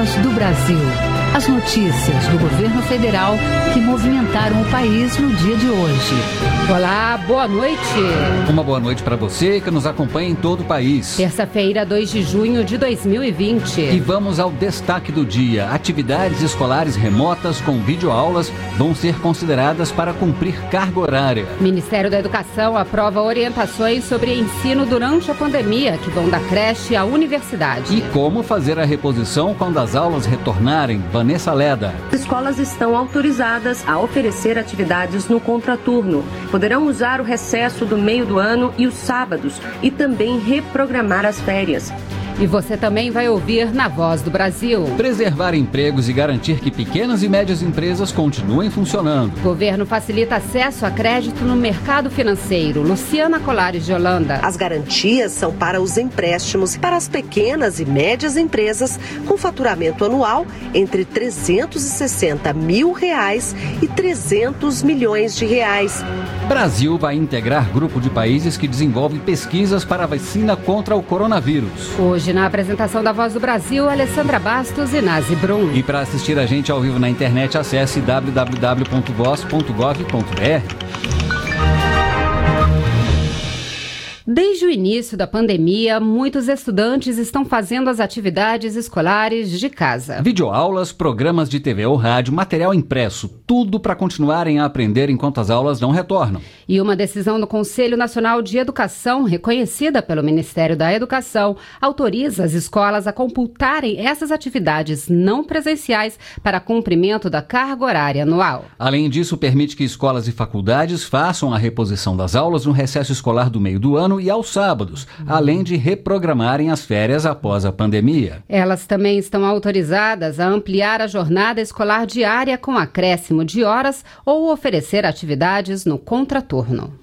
Voz do Brasil. As notícias do governo federal que movimentaram o país no dia de hoje. Olá, boa noite. Uma boa noite para você que nos acompanha em todo o país. Terça-feira, 2 de junho de 2020. E vamos ao destaque do dia. Atividades escolares remotas com videoaulas vão ser consideradas para cumprir carga horária. Ministério da Educação aprova orientações sobre ensino durante a pandemia, que vão da creche à universidade. E como fazer a reposição quando as aulas retornarem? Vanessa Leda. Escolas estão autorizadas a oferecer atividades no contraturno. Poderão usar o recesso do meio do ano e os sábados e também reprogramar as férias. E você também vai ouvir na Voz do Brasil. Preservar empregos e garantir que pequenas e médias empresas continuem funcionando. O governo facilita acesso a crédito no mercado financeiro. Luciana Colares de Holanda. As garantias são para os empréstimos para as pequenas e médias empresas com faturamento anual entre 360 mil reais e 300 milhões de reais. Brasil vai integrar grupo de países que desenvolve pesquisas para a vacina contra o coronavírus. Hoje Hoje, na apresentação da Voz do Brasil, Alessandra Bastos e Nazi Brum. E para assistir a gente ao vivo na internet, acesse www.voz.gov.br. Desde o início da pandemia, muitos estudantes estão fazendo as atividades escolares de casa. Videoaulas, programas de TV ou rádio, material impresso, tudo para continuarem a aprender enquanto as aulas não retornam. E uma decisão do Conselho Nacional de Educação, reconhecida pelo Ministério da Educação, autoriza as escolas a computarem essas atividades não presenciais para cumprimento da carga horária anual. Além disso, permite que escolas e faculdades façam a reposição das aulas no recesso escolar do meio do ano e aos sábados, além de reprogramarem as férias após a pandemia. Elas também estão autorizadas a ampliar a jornada escolar diária com acréscimo de horas ou oferecer atividades no contraturno.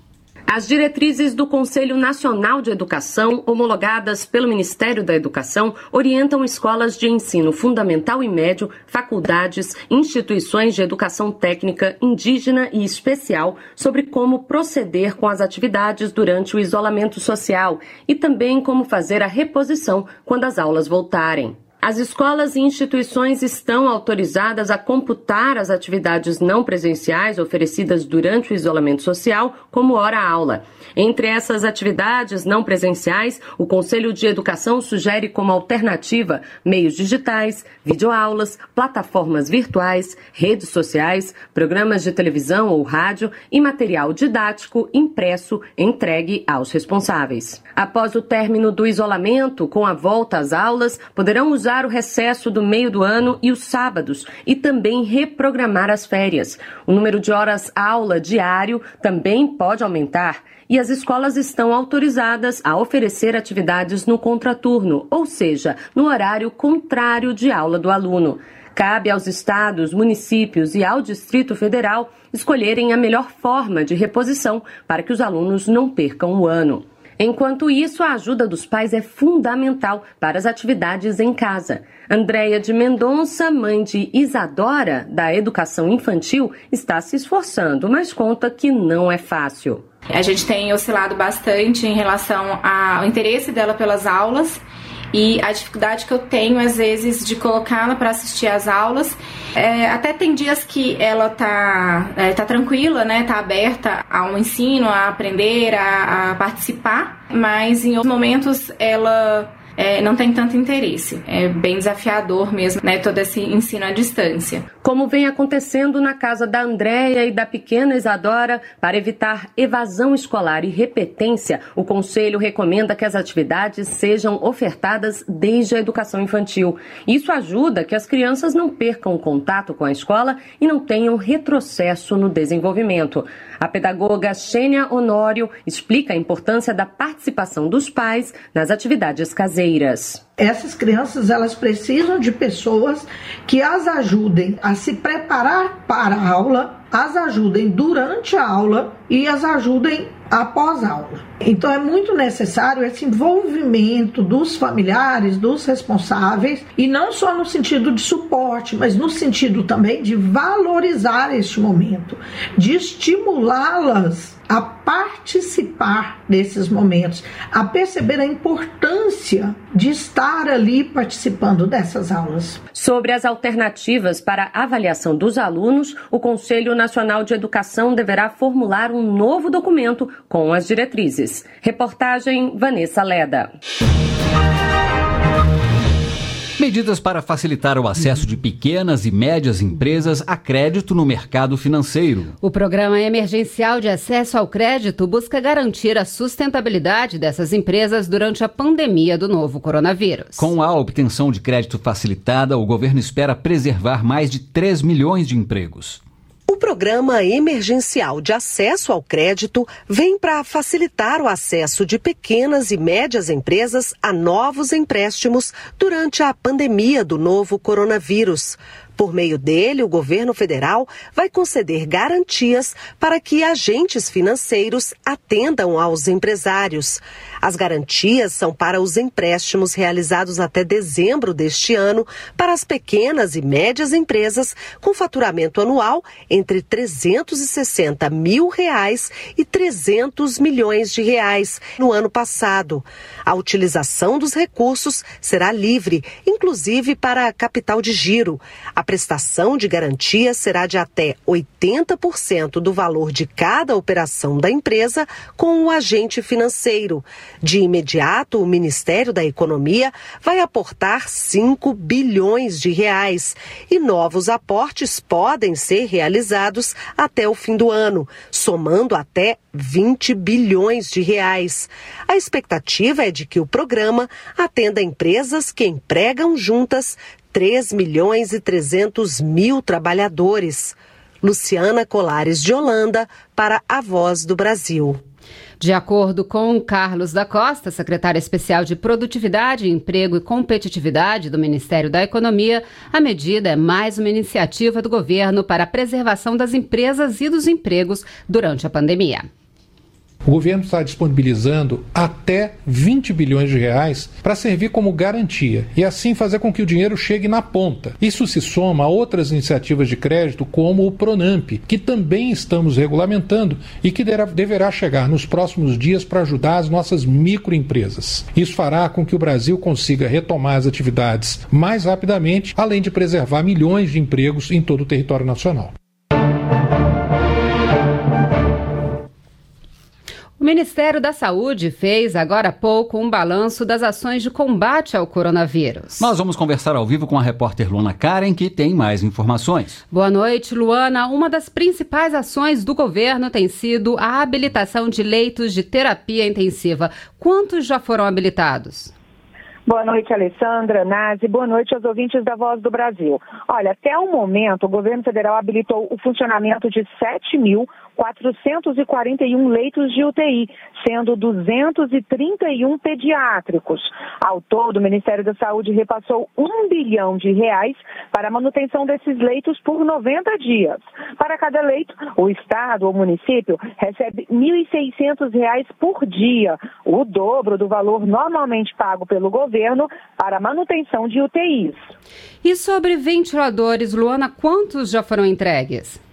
As diretrizes do Conselho Nacional de Educação, homologadas pelo Ministério da Educação, orientam escolas de ensino fundamental e médio, faculdades, instituições de educação técnica, indígena e especial sobre como proceder com as atividades durante o isolamento social e também como fazer a reposição quando as aulas voltarem. As escolas e instituições estão autorizadas a computar as atividades não presenciais oferecidas durante o isolamento social como hora-aula. Entre essas atividades não presenciais, o Conselho de Educação sugere como alternativa meios digitais, videoaulas, plataformas virtuais, redes sociais, programas de televisão ou rádio e material didático impresso entregue aos responsáveis. Após o término do isolamento, com a volta às aulas, poderão usar usar o recesso do meio do ano e os sábados e também reprogramar as férias. O número de horas aula diário também pode aumentar e as escolas estão autorizadas a oferecer atividades no contraturno, ou seja, no horário contrário de aula do aluno. Cabe aos estados, municípios e ao Distrito Federal escolherem a melhor forma de reposição para que os alunos não percam o ano. Enquanto isso, a ajuda dos pais é fundamental para as atividades em casa. Andréia de Mendonça, mãe de Isadora, da educação infantil, está se esforçando, mas conta que não é fácil. A gente tem oscilado bastante em relação ao interesse dela pelas aulas e a dificuldade que eu tenho às vezes de colocá-la para assistir às aulas. É, até tem dias que ela tá, é, tá tranquila, né? Tá aberta ao ensino, a aprender, a, a participar, mas em outros momentos ela é, não tem tanto interesse. É bem desafiador mesmo, né, todo esse ensino à distância. Como vem acontecendo na casa da Andréia e da pequena Isadora, para evitar evasão escolar e repetência, o Conselho recomenda que as atividades sejam ofertadas desde a educação infantil. Isso ajuda que as crianças não percam o contato com a escola e não tenham retrocesso no desenvolvimento. A pedagoga Xênia Honório explica a importância da participação dos pais nas atividades caseiras. Essas crianças elas precisam de pessoas que as ajudem a se preparar para a aula, as ajudem durante a aula e as ajudem após aula. Então é muito necessário esse envolvimento dos familiares, dos responsáveis, e não só no sentido de suporte, mas no sentido também de valorizar este momento, de estimulá-las a participar desses momentos, a perceber a importância de estar ali participando dessas aulas. Sobre as alternativas para avaliação dos alunos, o Conselho Nacional de Educação deverá formular um novo documento com as diretrizes. Reportagem Vanessa Leda. Medidas para facilitar o acesso de pequenas e médias empresas a crédito no mercado financeiro. O Programa Emergencial de Acesso ao Crédito busca garantir a sustentabilidade dessas empresas durante a pandemia do novo coronavírus. Com a obtenção de crédito facilitada, o governo espera preservar mais de 3 milhões de empregos. O programa emergencial de acesso ao crédito vem para facilitar o acesso de pequenas e médias empresas a novos empréstimos durante a pandemia do novo coronavírus. Por meio dele, o governo federal vai conceder garantias para que agentes financeiros atendam aos empresários. As garantias são para os empréstimos realizados até dezembro deste ano para as pequenas e médias empresas com faturamento anual entre 360 mil reais e 300 milhões de reais no ano passado. A utilização dos recursos será livre, inclusive para capital de giro. A prestação de garantia será de até 80% do valor de cada operação da empresa com o agente financeiro. De imediato, o Ministério da Economia vai aportar 5 bilhões de reais e novos aportes podem ser realizados até o fim do ano, somando até 20 bilhões de reais. A expectativa é de que o programa atenda empresas que empregam juntas 3 milhões e 300 mil trabalhadores. Luciana Colares de Holanda, para a Voz do Brasil. De acordo com Carlos da Costa, secretário especial de Produtividade, Emprego e Competitividade do Ministério da Economia, a medida é mais uma iniciativa do governo para a preservação das empresas e dos empregos durante a pandemia. O governo está disponibilizando até 20 bilhões de reais para servir como garantia e assim fazer com que o dinheiro chegue na ponta. Isso se soma a outras iniciativas de crédito, como o Pronamp, que também estamos regulamentando e que deverá chegar nos próximos dias para ajudar as nossas microempresas. Isso fará com que o Brasil consiga retomar as atividades mais rapidamente, além de preservar milhões de empregos em todo o território nacional. O Ministério da Saúde fez agora há pouco um balanço das ações de combate ao coronavírus. Nós vamos conversar ao vivo com a repórter Luana Karen, que tem mais informações. Boa noite, Luana. Uma das principais ações do governo tem sido a habilitação de leitos de terapia intensiva. Quantos já foram habilitados? Boa noite, Alessandra, Nazi. Boa noite aos ouvintes da Voz do Brasil. Olha, até o momento, o governo federal habilitou o funcionamento de 7 mil 441 leitos de UTI, sendo 231 pediátricos. Ao todo, o Ministério da Saúde repassou um bilhão de reais para a manutenção desses leitos por 90 dias. Para cada leito, o Estado ou município recebe R$ 1.600 por dia, o dobro do valor normalmente pago pelo governo para a manutenção de UTIs. E sobre ventiladores, Luana, quantos já foram entregues?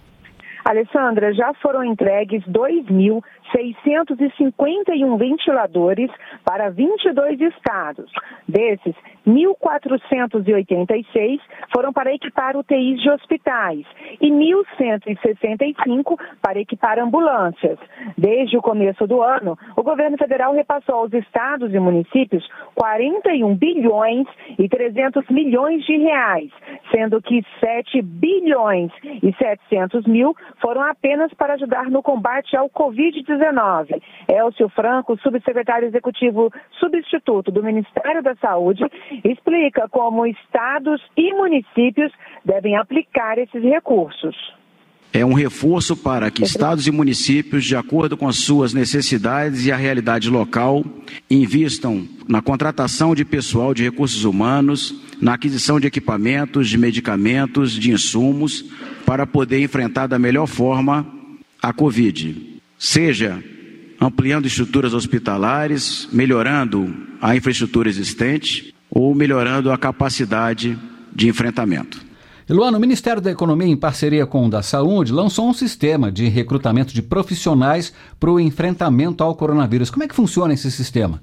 Alessandra, já foram entregues 2.651 ventiladores para 22 estados. Desses, 1.486 foram para equipar UTIs de hospitais e 1.165 para equipar ambulâncias. Desde o começo do ano, o governo federal repassou aos estados e municípios 41 bilhões e 300 milhões de reais, sendo que 7 bilhões e 700 mil foram apenas para ajudar no combate ao Covid-19. Elcio Franco, subsecretário executivo substituto do Ministério da Saúde, explica como estados e municípios devem aplicar esses recursos. É um reforço para que estados e municípios, de acordo com as suas necessidades e a realidade local, invistam na contratação de pessoal de recursos humanos, na aquisição de equipamentos, de medicamentos, de insumos, para poder enfrentar da melhor forma a Covid. Seja ampliando estruturas hospitalares, melhorando a infraestrutura existente ou melhorando a capacidade de enfrentamento. Luana, o Ministério da Economia, em parceria com o da Saúde, lançou um sistema de recrutamento de profissionais para o enfrentamento ao coronavírus. Como é que funciona esse sistema?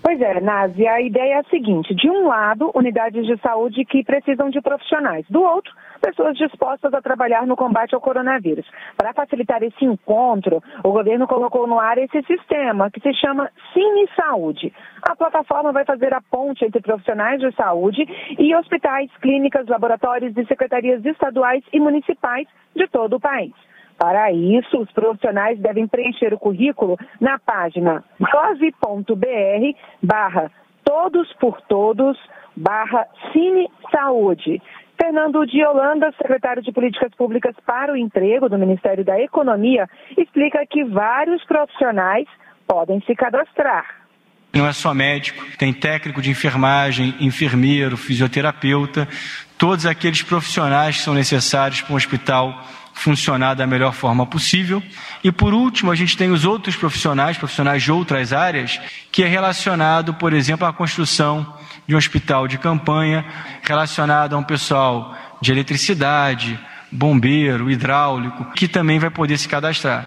Pois é, Nazi, a ideia é a seguinte: de um lado, unidades de saúde que precisam de profissionais, do outro, pessoas dispostas a trabalhar no combate ao coronavírus. Para facilitar esse encontro, o governo colocou no ar esse sistema que se chama Cine Saúde. A plataforma vai fazer a ponte entre profissionais de saúde e hospitais, clínicas, laboratórios e secretarias estaduais e municipais de todo o país. Para isso, os profissionais devem preencher o currículo na página gov.br barra todos por todos barra Cine Saúde. Fernando de Holanda, secretário de Políticas Públicas para o Emprego do Ministério da Economia, explica que vários profissionais podem se cadastrar. Não é só médico, tem técnico de enfermagem, enfermeiro, fisioterapeuta, todos aqueles profissionais que são necessários para um hospital funcionar da melhor forma possível. E por último, a gente tem os outros profissionais, profissionais de outras áreas, que é relacionado, por exemplo, à construção de um hospital de campanha, relacionado a um pessoal de eletricidade, bombeiro, hidráulico, que também vai poder se cadastrar.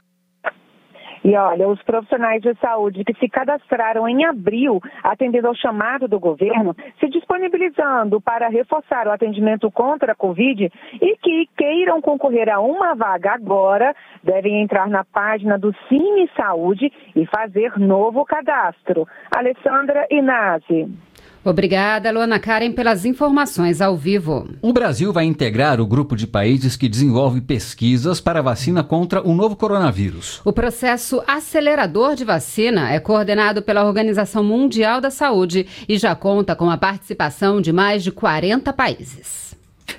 E olha, os profissionais de saúde que se cadastraram em abril, atendendo ao chamado do governo, se disponibilizando para reforçar o atendimento contra a Covid e que queiram concorrer a uma vaga agora, devem entrar na página do Cine Saúde e fazer novo cadastro. Alessandra Inazzi. Obrigada, Luana Karen, pelas informações ao vivo. O Brasil vai integrar o grupo de países que desenvolve pesquisas para a vacina contra o novo coronavírus. O processo acelerador de vacina é coordenado pela Organização Mundial da Saúde e já conta com a participação de mais de 40 países.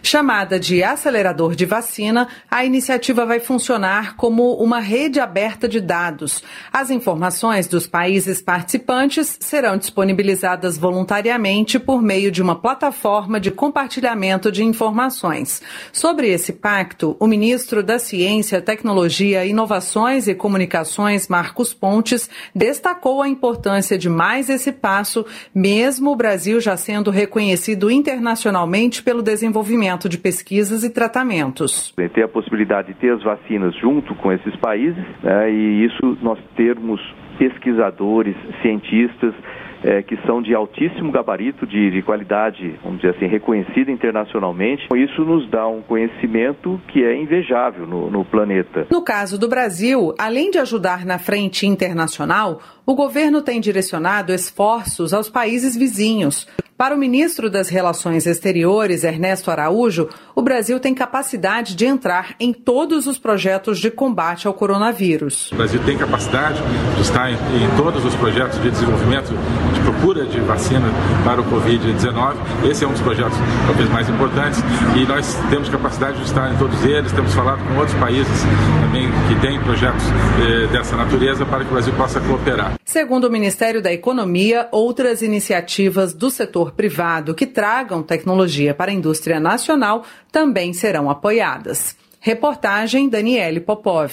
Chamada de acelerador de vacina, a iniciativa vai funcionar como uma rede aberta de dados. As informações dos países participantes serão disponibilizadas voluntariamente por meio de uma plataforma de compartilhamento de informações. Sobre esse pacto, o ministro da Ciência, Tecnologia, Inovações e Comunicações, Marcos Pontes, destacou a importância de mais esse passo, mesmo o Brasil já sendo reconhecido internacionalmente pelo desenvolvimento desenvolvimento de pesquisas e tratamentos. Ter a possibilidade de ter as vacinas junto com esses países né, e isso nós termos pesquisadores, cientistas é, que são de altíssimo gabarito, de, de, qualidade, vamos dizer assim, reconhecida internacionalmente. Isso nos dá um conhecimento que é invejável no, no planeta. No caso do Brasil, além de ajudar na frente internacional, o governo tem direcionado esforços aos países vizinhos. Para o ministro das Relações Exteriores, Ernesto Araújo, o Brasil tem capacidade de entrar em todos os projetos de combate ao coronavírus. O Brasil tem capacidade de estar em, em todos os projetos de desenvolvimento de procura de vacina para o Covid-19. Esse é um dos projetos talvez mais importantes e nós temos capacidade de estar em todos eles. Temos falado com outros países também que têm projetos eh, dessa natureza para que o Brasil possa cooperar. Segundo o Ministério da Economia, outras iniciativas do setor privado que tragam tecnologia para a indústria nacional também serão apoiadas. Reportagem Daniele Popov.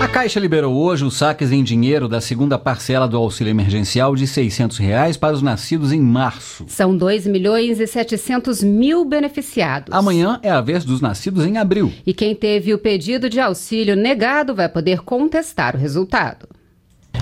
A Caixa liberou hoje os saques em dinheiro da segunda parcela do auxílio emergencial de 600 reais para os nascidos em março. São 2 milhões e 700 mil beneficiados. Amanhã é a vez dos nascidos em abril. E quem teve o pedido de auxílio negado vai poder contestar o resultado.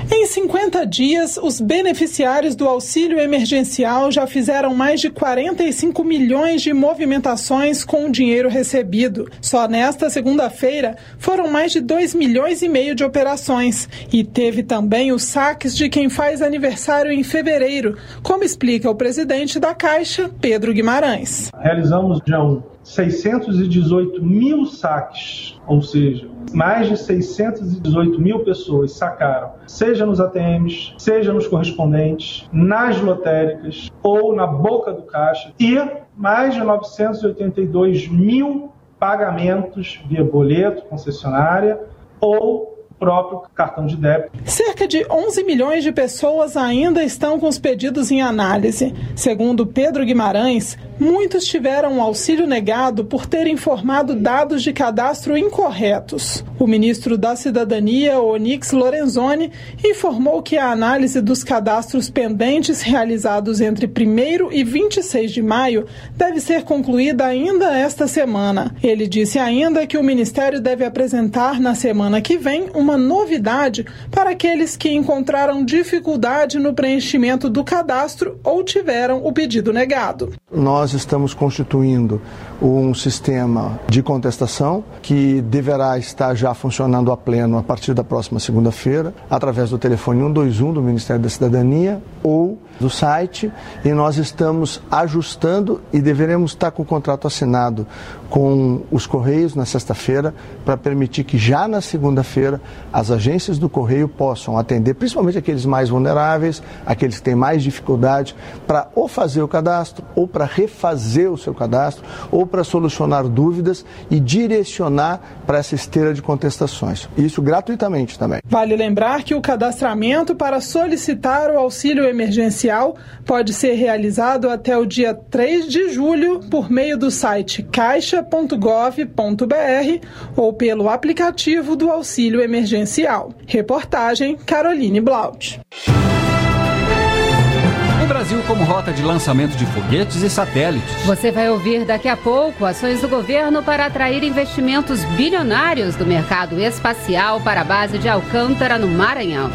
Em 50 dias, os beneficiários do auxílio emergencial já fizeram mais de 45 milhões de movimentações com o dinheiro recebido. Só nesta segunda-feira foram mais de 2 milhões e meio de operações. E teve também os saques de quem faz aniversário em fevereiro, como explica o presidente da Caixa, Pedro Guimarães. Realizamos já 618 mil saques, ou seja, mais de 618 mil pessoas sacaram, seja nos ATMs, seja nos correspondentes, nas lotéricas ou na boca do caixa, e mais de 982 mil pagamentos via boleto, concessionária ou próprio cartão de débito. Cerca de 11 milhões de pessoas ainda estão com os pedidos em análise. Segundo Pedro Guimarães, muitos tiveram o auxílio negado por terem informado dados de cadastro incorretos. O ministro da Cidadania, Onix Lorenzoni, informou que a análise dos cadastros pendentes realizados entre 1 e 26 de maio deve ser concluída ainda esta semana. Ele disse ainda que o Ministério deve apresentar na semana que vem uma novidade para aqueles que encontraram dificuldade no preenchimento do cadastro ou tiveram o pedido negado. Nós estamos constituindo um sistema de contestação que deverá estar já funcionando a pleno a partir da próxima segunda-feira, através do telefone 121 do Ministério da Cidadania ou do site e nós estamos ajustando e deveremos estar com o contrato assinado com os Correios na sexta-feira para permitir que já na segunda-feira as agências do Correio possam atender principalmente aqueles mais vulneráveis, aqueles que têm mais dificuldade, para ou fazer o cadastro, ou para refazer o seu cadastro, ou para solucionar dúvidas e direcionar para essa esteira de contestações. Isso gratuitamente também. Vale lembrar que o cadastramento para solicitar o auxílio emergencial pode ser realizado até o dia 3 de julho por meio do site caixa.gov.br ou pelo aplicativo do auxílio emergencial. Reportagem Caroline Blaut. O Brasil como rota de lançamento de foguetes e satélites. Você vai ouvir daqui a pouco ações do governo para atrair investimentos bilionários do mercado espacial para a base de Alcântara, no Maranhão.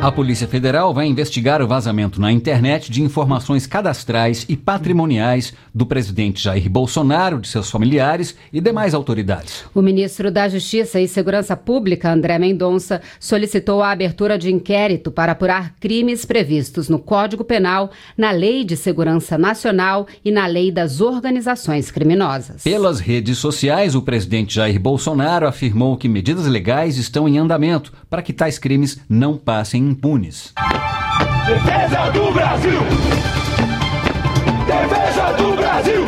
A Polícia Federal vai investigar o vazamento na internet de informações cadastrais e patrimoniais do presidente Jair Bolsonaro, de seus familiares e demais autoridades. O ministro da Justiça e Segurança Pública, André Mendonça, solicitou a abertura de inquérito para apurar crimes previstos no Código Penal, na Lei de Segurança Nacional e na Lei das Organizações Criminosas. Pelas redes sociais, o presidente Jair Bolsonaro afirmou que medidas legais estão em andamento para que tais crimes não passem impunes. Defesa do Brasil! Defesa do Brasil!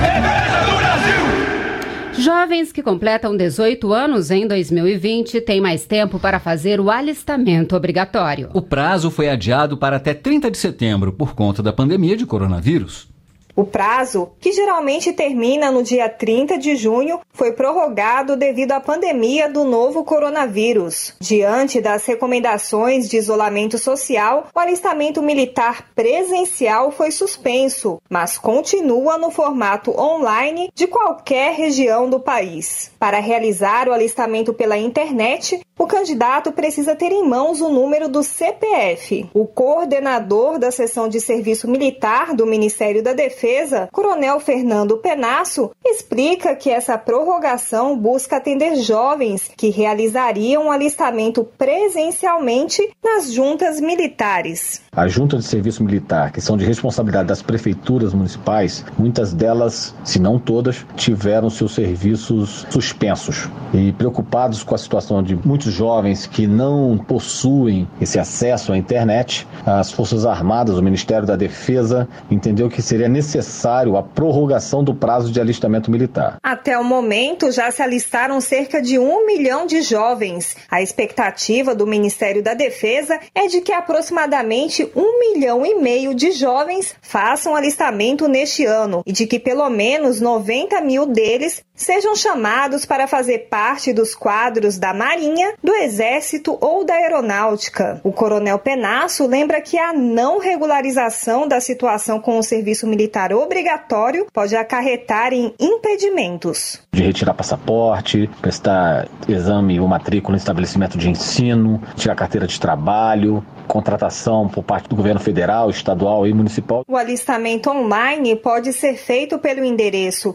Defesa do Brasil! Jovens que completam 18 anos em 2020 têm mais tempo para fazer o alistamento obrigatório. O prazo foi adiado para até 30 de setembro por conta da pandemia de coronavírus. O prazo, que geralmente termina no dia 30 de junho, foi prorrogado devido à pandemia do novo coronavírus. Diante das recomendações de isolamento social, o alistamento militar presencial foi suspenso, mas continua no formato online de qualquer região do país. Para realizar o alistamento pela internet, o candidato precisa ter em mãos o número do CPF. O coordenador da seção de serviço militar do Ministério da Defesa, Coronel Fernando Penasso, explica que essa prorrogação busca atender jovens que realizariam alistamento presencialmente nas juntas militares. A junta de serviço militar, que são de responsabilidade das prefeituras municipais, muitas delas, se não todas, tiveram seus serviços suspensos. E preocupados com a situação de muitos jovens que não possuem esse acesso à internet, as Forças Armadas, o Ministério da Defesa, entendeu que seria necessário a prorrogação do prazo de alistamento militar. Até o momento, já se alistaram cerca de um milhão de jovens. A expectativa do Ministério da Defesa é de que aproximadamente um milhão e meio de jovens façam alistamento neste ano e de que pelo menos 90 mil deles sejam chamados para fazer parte dos quadros da Marinha, do Exército ou da Aeronáutica. O Coronel Penasso lembra que a não regularização da situação com o serviço militar obrigatório pode acarretar em impedimentos. De retirar passaporte, prestar exame ou matrícula em estabelecimento de ensino, tirar carteira de trabalho, contratação por parte do governo federal, estadual e municipal. O alistamento online pode ser feito pelo endereço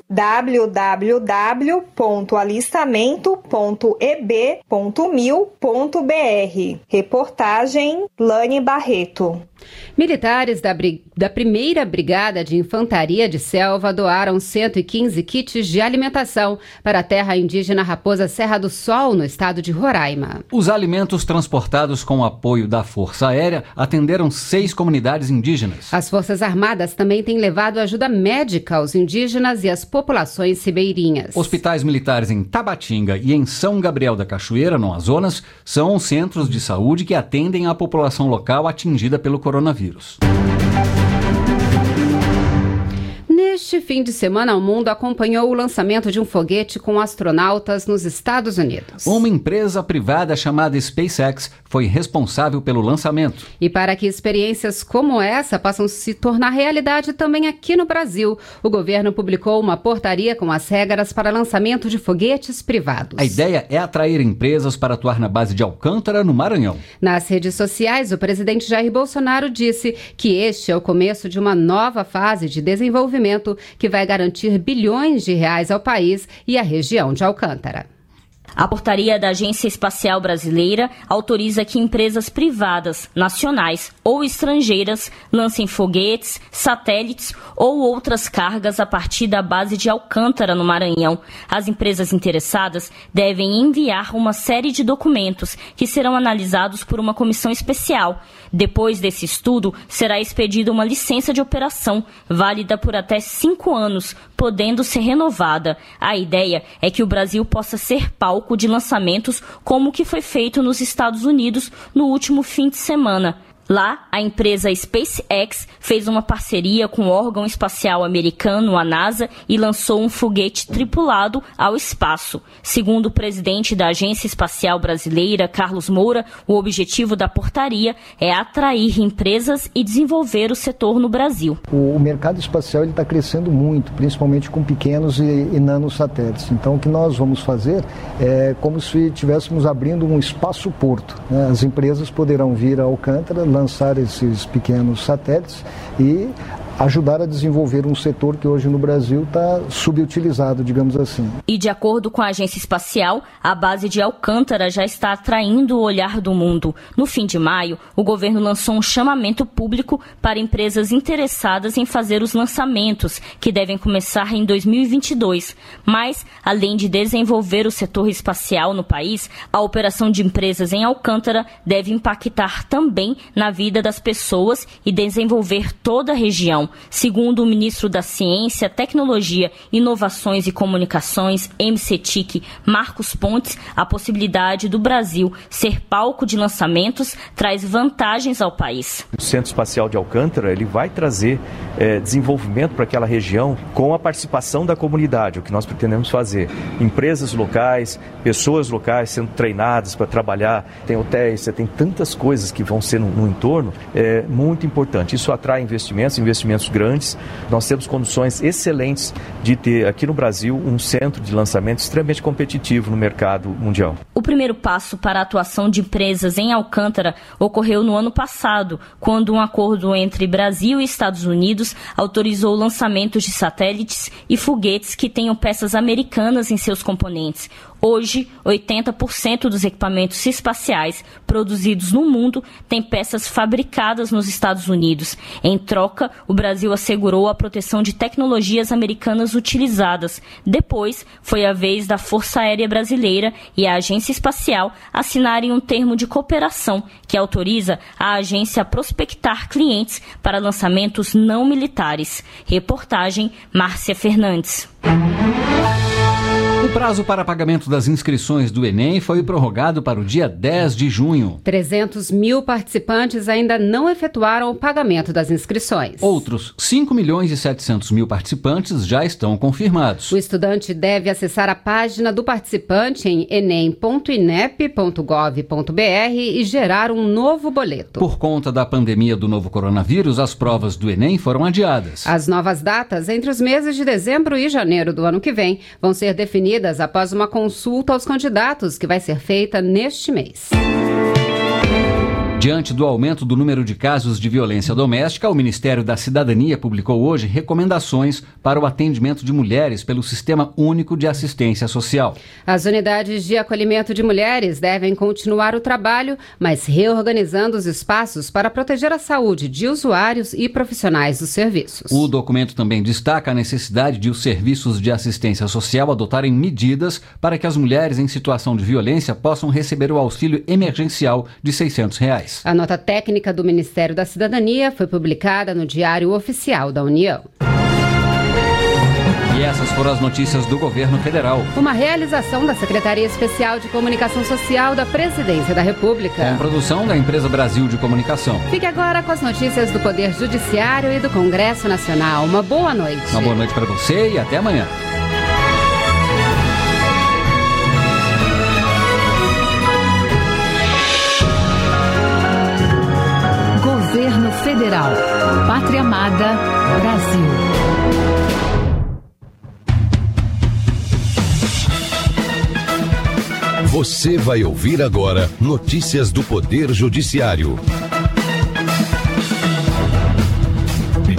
www.alistamento.eb.mil.br. Reportagem Lane Barreto. Militares da, da primeira Brigada de Infantaria de Selva doaram 115 kits de alimentação para a terra indígena Raposa Serra do Sol, no estado de Roraima. Os alimentos transportados com o apoio da Força Aérea atenderam seis comunidades indígenas. As Forças Armadas também têm levado ajuda médica aos indígenas e às populações ribeirinhas. Hospitais militares em Tabatinga e em São Gabriel da Cachoeira, no Amazonas, são os centros de saúde que atendem a população local atingida pelo coronavírus Neste fim de semana, o mundo acompanhou o lançamento de um foguete com astronautas nos Estados Unidos. Uma empresa privada chamada SpaceX foi responsável pelo lançamento. E para que experiências como essa possam se tornar realidade também aqui no Brasil, o governo publicou uma portaria com as regras para lançamento de foguetes privados. A ideia é atrair empresas para atuar na base de Alcântara, no Maranhão. Nas redes sociais, o presidente Jair Bolsonaro disse que este é o começo de uma nova fase de desenvolvimento que vai garantir bilhões de reais ao país e à região de Alcântara. A portaria da Agência Espacial Brasileira autoriza que empresas privadas, nacionais ou estrangeiras lancem foguetes, satélites ou outras cargas a partir da base de Alcântara, no Maranhão. As empresas interessadas devem enviar uma série de documentos que serão analisados por uma comissão especial. Depois desse estudo, será expedida uma licença de operação, válida por até cinco anos, podendo ser renovada. A ideia é que o Brasil possa ser palco palco de lançamentos, como o que foi feito nos Estados Unidos no último fim de semana. Lá, a empresa SpaceX fez uma parceria com o órgão espacial americano, a NASA, e lançou um foguete tripulado ao espaço. Segundo o presidente da Agência Espacial Brasileira, Carlos Moura, o objetivo da portaria é atrair empresas e desenvolver o setor no Brasil. O mercado espacial está crescendo muito, principalmente com pequenos e, e nanosatélites. Então, o que nós vamos fazer é como se estivéssemos abrindo um espaço-porto. Né? As empresas poderão vir a Alcântara, lançar esses pequenos satélites e ajudar a desenvolver um setor que hoje no Brasil está subutilizado, digamos assim. E de acordo com a agência espacial, a base de Alcântara já está atraindo o olhar do mundo. No fim de maio, o governo lançou um chamamento público para empresas interessadas em fazer os lançamentos, que devem começar em 2022. Mas, além de desenvolver o setor espacial no país, a operação de empresas em Alcântara deve impactar também na vida das pessoas e desenvolver toda a região. Segundo o ministro da Ciência, Tecnologia, Inovações e Comunicações, MCTIC, Marcos Pontes, a possibilidade do Brasil ser palco de lançamentos traz vantagens ao país. O Centro Espacial de Alcântara ele vai trazer é, desenvolvimento para aquela região com a participação da comunidade, o que nós pretendemos fazer. Empresas locais, pessoas locais sendo treinadas para trabalhar, tem hotéis, tem tantas coisas que vão ser no, no entorno, é muito importante. Isso atrai investimentos, investimentos investimentos grandes. Nós temos condições excelentes de ter aqui no Brasil um centro de lançamento extremamente competitivo no mercado mundial. O primeiro passo para a atuação de empresas em Alcântara ocorreu no ano passado, quando um acordo entre Brasil e Estados Unidos autorizou o lançamento de satélites e foguetes que tenham peças americanas em seus componentes. Hoje, 80% dos equipamentos espaciais produzidos no mundo têm peças fabricadas nos Estados Unidos. Em troca, o Brasil assegurou a proteção de tecnologias americanas utilizadas. Depois, foi a vez da Força Aérea Brasileira e a Agência Espacial assinarem um termo de cooperação que autoriza a agência a prospectar clientes para lançamentos não militares. Reportagem Márcia Fernandes. O prazo para pagamento das inscrições do Enem foi prorrogado para o dia 10 de junho. 300 mil participantes ainda não efetuaram o pagamento das inscrições. Outros 5 milhões e 700 mil participantes já estão confirmados. O estudante deve acessar a página do participante em enem.inep.gov.br e gerar um novo boleto. Por conta da pandemia do novo coronavírus, as provas do Enem foram adiadas. As novas datas entre os meses de dezembro e janeiro do ano que vem vão ser definidas após uma consulta aos candidatos que vai ser feita neste mês. Diante do aumento do número de casos de violência doméstica, o Ministério da Cidadania publicou hoje recomendações para o atendimento de mulheres pelo Sistema Único de Assistência Social. As unidades de acolhimento de mulheres devem continuar o trabalho, mas reorganizando os espaços para proteger a saúde de usuários e profissionais dos serviços. O documento também destaca a necessidade de os serviços de assistência social adotarem medidas para que as mulheres em situação de violência possam receber o auxílio emergencial de 600 reais. A nota técnica do Ministério da Cidadania foi publicada no Diário Oficial da União. E essas foram as notícias do governo federal. Uma realização da Secretaria Especial de Comunicação Social da Presidência da República. Com produção da Empresa Brasil de Comunicação. Fique agora com as notícias do Poder Judiciário e do Congresso Nacional. Uma boa noite. Uma boa noite para você e até amanhã. Federal. Pátria Amada, Brasil. Você vai ouvir agora notícias do Poder Judiciário.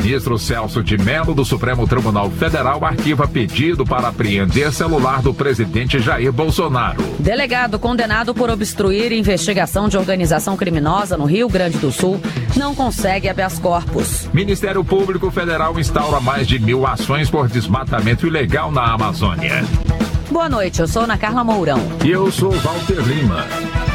Ministro Celso de Mello do Supremo Tribunal Federal arquiva pedido para apreender celular do presidente Jair Bolsonaro. Delegado condenado por obstruir investigação de organização criminosa no Rio Grande do Sul não consegue habeas corpus. Ministério Público Federal instaura mais de mil ações por desmatamento ilegal na Amazônia. Boa noite, eu sou Ana Carla Mourão. E eu sou Walter Lima.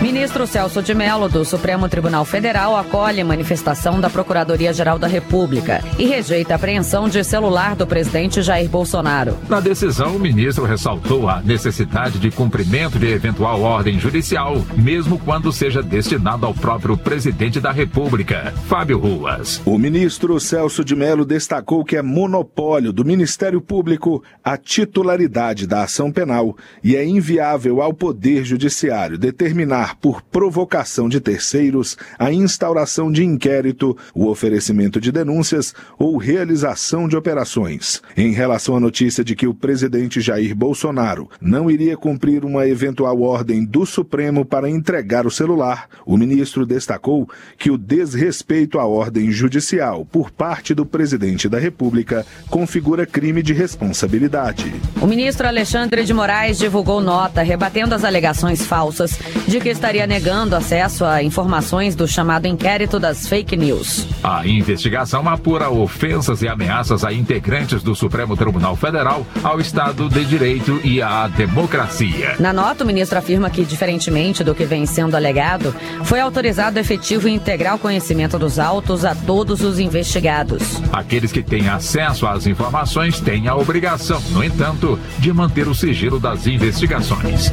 Ministro Celso de Mello, do Supremo Tribunal Federal, acolhe a manifestação da Procuradoria-Geral da República e rejeita a apreensão de celular do presidente Jair Bolsonaro. Na decisão, o ministro ressaltou a necessidade de cumprimento de eventual ordem judicial, mesmo quando seja destinado ao próprio presidente da República, Fábio Ruas. O ministro Celso de Mello destacou que é monopólio do Ministério Público a titularidade da ação penal e é inviável ao Poder Judiciário determinar por provocação de terceiros a instauração de inquérito, o oferecimento de denúncias ou realização de operações. Em relação à notícia de que o presidente Jair Bolsonaro não iria cumprir uma eventual ordem do Supremo para entregar o celular, o ministro destacou que o desrespeito à ordem judicial por parte do presidente da República configura crime de responsabilidade. O ministro Alexandre de Moraes divulgou nota rebatendo as alegações falsas de que estaria negando acesso a informações do chamado inquérito das fake news. A investigação apura ofensas e ameaças a integrantes do Supremo Tribunal Federal, ao Estado de Direito e à democracia. Na nota, o ministro afirma que, diferentemente do que vem sendo alegado, foi autorizado efetivo e integral conhecimento dos autos a todos os investigados. Aqueles que têm acesso às informações têm a obrigação, no entanto, de manter o sigilo das investigações.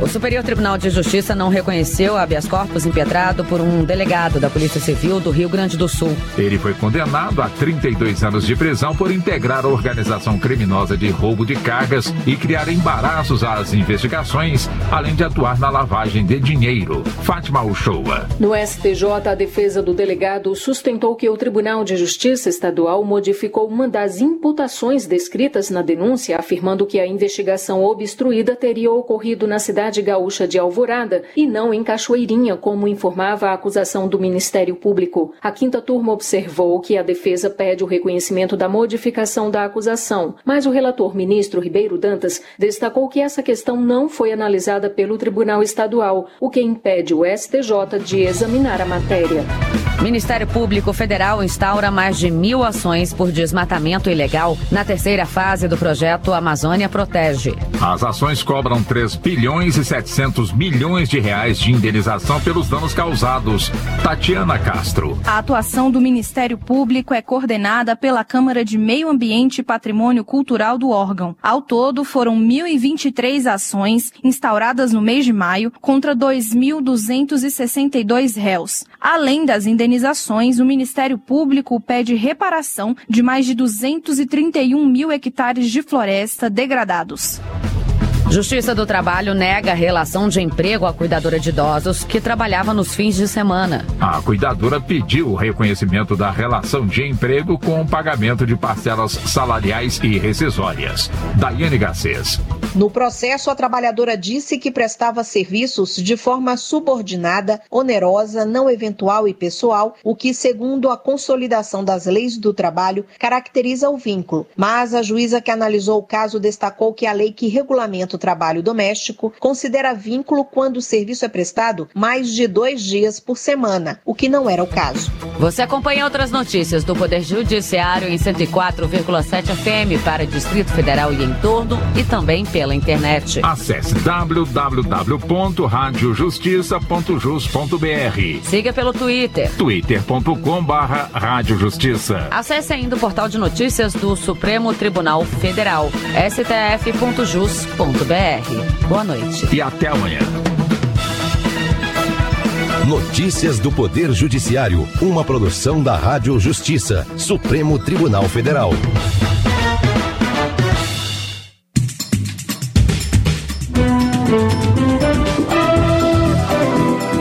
O Superior Tribunal de Justiça não reconheceu habeas corpus impetrado por um delegado da Polícia Civil do Rio Grande do Sul. Ele foi condenado a 32 anos de prisão por integrar a organização criminosa de roubo de cargas e criar embaraços às investigações, além de atuar na lavagem de dinheiro. Fátima Uchoa. No STJ, a defesa do delegado sustentou que o Tribunal de Justiça Estadual modificou uma das imputações descritas na denúncia, afirmando que a investigação obstruída teria ocorrido na cidade cidade gaúcha de Alvorada e não em Cachoeirinha, como informava a acusação do Ministério Público. A quinta turma observou que a defesa pede o reconhecimento da modificação da acusação, mas o relator ministro Ribeiro Dantas destacou que essa questão não foi analisada pelo Tribunal Estadual, o que impede o STJ de examinar a matéria. Ministério Público Federal instaura mais de mil ações por desmatamento ilegal na terceira fase do projeto Amazônia Protege. As ações cobram 3 bilhões e 700 milhões de reais de indenização pelos danos causados. Tatiana Castro. A atuação do Ministério Público é coordenada pela Câmara de Meio Ambiente e Patrimônio Cultural do órgão. Ao todo, foram 1.023 ações instauradas no mês de maio contra 2.262 réus. Além das indenizações, o Ministério Público pede reparação de mais de 231 mil hectares de floresta degradados. Justiça do Trabalho nega a relação de emprego à cuidadora de idosos que trabalhava nos fins de semana. A cuidadora pediu o reconhecimento da relação de emprego com o pagamento de parcelas salariais e rescisórias. Daiane Garcês. No processo, a trabalhadora disse que prestava serviços de forma subordinada, onerosa, não eventual e pessoal, o que, segundo a consolidação das leis do trabalho, caracteriza o vínculo. Mas a juíza que analisou o caso destacou que a lei que regulamenta trabalho doméstico considera vínculo quando o serviço é prestado mais de dois dias por semana, o que não era o caso. Você acompanha outras notícias do Poder Judiciário em 104,7 FM para Distrito Federal e em torno e também pela internet. Acesse www.radiojustiça.jus.br. Siga pelo Twitter. twitter.com barra Justiça. Acesse ainda o portal de notícias do Supremo Tribunal Federal, stf.jus.br. Boa noite. E até amanhã. Notícias do Poder Judiciário, uma produção da Rádio Justiça, Supremo Tribunal Federal.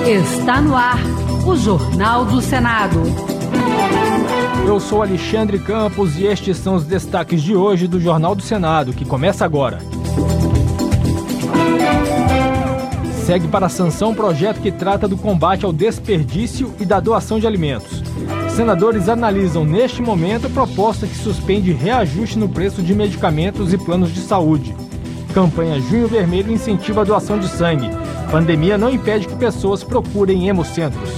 Está no ar o Jornal do Senado. Eu sou Alexandre Campos e estes são os destaques de hoje do Jornal do Senado, que começa agora. Segue para a sanção projeto que trata do combate ao desperdício e da doação de alimentos. Senadores analisam neste momento proposta que suspende reajuste no preço de medicamentos e planos de saúde. Campanha Junho Vermelho incentiva a doação de sangue. Pandemia não impede que pessoas procurem hemocentros.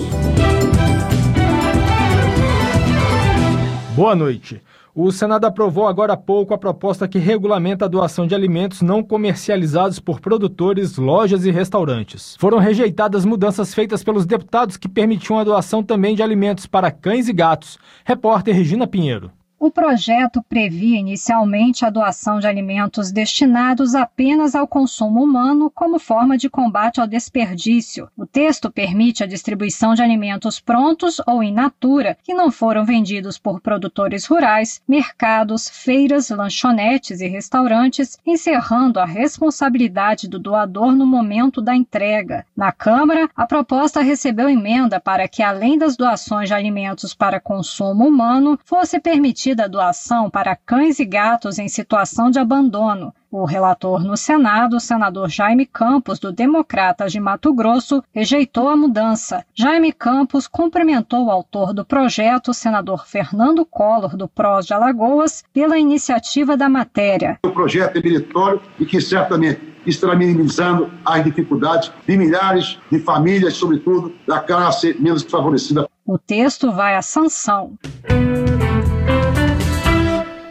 Boa noite. O Senado aprovou agora há pouco a proposta que regulamenta a doação de alimentos não comercializados por produtores, lojas e restaurantes. Foram rejeitadas mudanças feitas pelos deputados que permitiam a doação também de alimentos para cães e gatos. Repórter Regina Pinheiro. O projeto previa inicialmente a doação de alimentos destinados apenas ao consumo humano como forma de combate ao desperdício. O texto permite a distribuição de alimentos prontos ou in natura que não foram vendidos por produtores rurais, mercados, feiras, lanchonetes e restaurantes, encerrando a responsabilidade do doador no momento da entrega. Na Câmara, a proposta recebeu emenda para que, além das doações de alimentos para consumo humano, fosse permitida a doação para cães e gatos em situação de abandono. O relator no Senado, o senador Jaime Campos, do Democratas de Mato Grosso, rejeitou a mudança. Jaime Campos cumprimentou o autor do projeto, o senador Fernando Collor, do PROS de Alagoas, pela iniciativa da matéria. O projeto é meritório e que certamente estará minimizando as dificuldades de milhares de famílias, sobretudo da classe menos favorecida. O texto vai à sanção.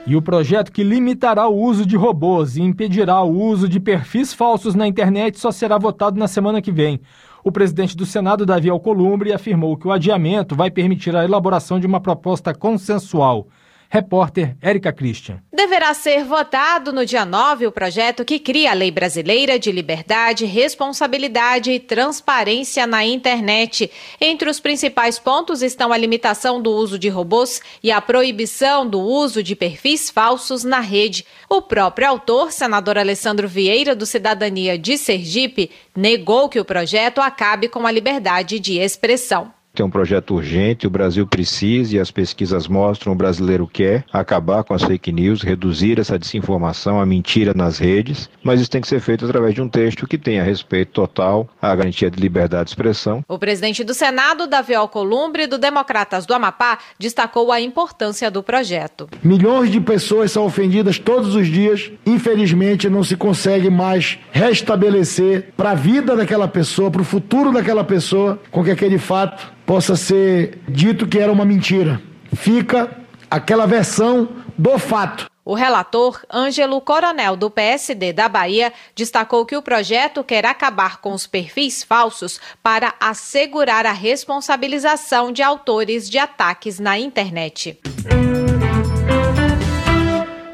E o projeto que limitará o uso de robôs e impedirá o uso de perfis falsos na internet só será votado na semana que vem. O presidente do Senado, Davi Alcolumbre, afirmou que o adiamento vai permitir a elaboração de uma proposta consensual. Repórter Érica Christian. Deverá ser votado no dia 9 o projeto que cria a Lei Brasileira de Liberdade, Responsabilidade e Transparência na Internet. Entre os principais pontos estão a limitação do uso de robôs e a proibição do uso de perfis falsos na rede. O próprio autor, senador Alessandro Vieira, do Cidadania de Sergipe, negou que o projeto acabe com a liberdade de expressão é um projeto urgente, o Brasil precisa e as pesquisas mostram o brasileiro quer acabar com as fake news, reduzir essa desinformação, a mentira nas redes, mas isso tem que ser feito através de um texto que tenha respeito total à garantia de liberdade de expressão. O presidente do Senado, Davi Alcolumbre, do Democratas do Amapá, destacou a importância do projeto. Milhões de pessoas são ofendidas todos os dias, infelizmente não se consegue mais restabelecer para a vida daquela pessoa, para o futuro daquela pessoa, com que aquele fato possa ser dito que era uma mentira. Fica aquela versão do fato. O relator, Ângelo Coronel, do PSD da Bahia, destacou que o projeto quer acabar com os perfis falsos para assegurar a responsabilização de autores de ataques na internet.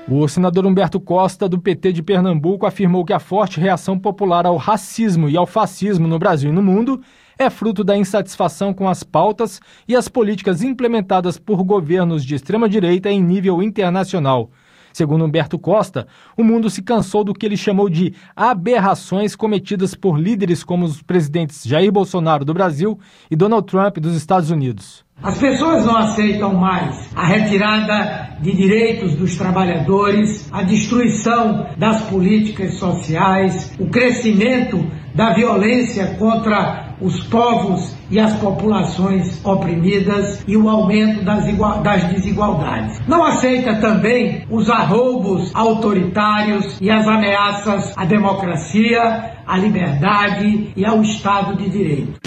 O senador Humberto Costa, do PT de Pernambuco, afirmou que a forte reação popular ao racismo e ao fascismo no Brasil e no mundo é fruto da insatisfação com as pautas e as políticas implementadas por governos de extrema-direita em nível internacional. Segundo Humberto Costa, o mundo se cansou do que ele chamou de aberrações cometidas por líderes como os presidentes Jair Bolsonaro do Brasil e Donald Trump dos Estados Unidos. As pessoas não aceitam mais a retirada de direitos dos trabalhadores, a destruição das políticas sociais, o crescimento da violência contra os povos e as populações oprimidas e o aumento das, das desigualdades. Não aceita também os arroubos autoritários e as ameaças à democracia, à liberdade e ao Estado de Direito.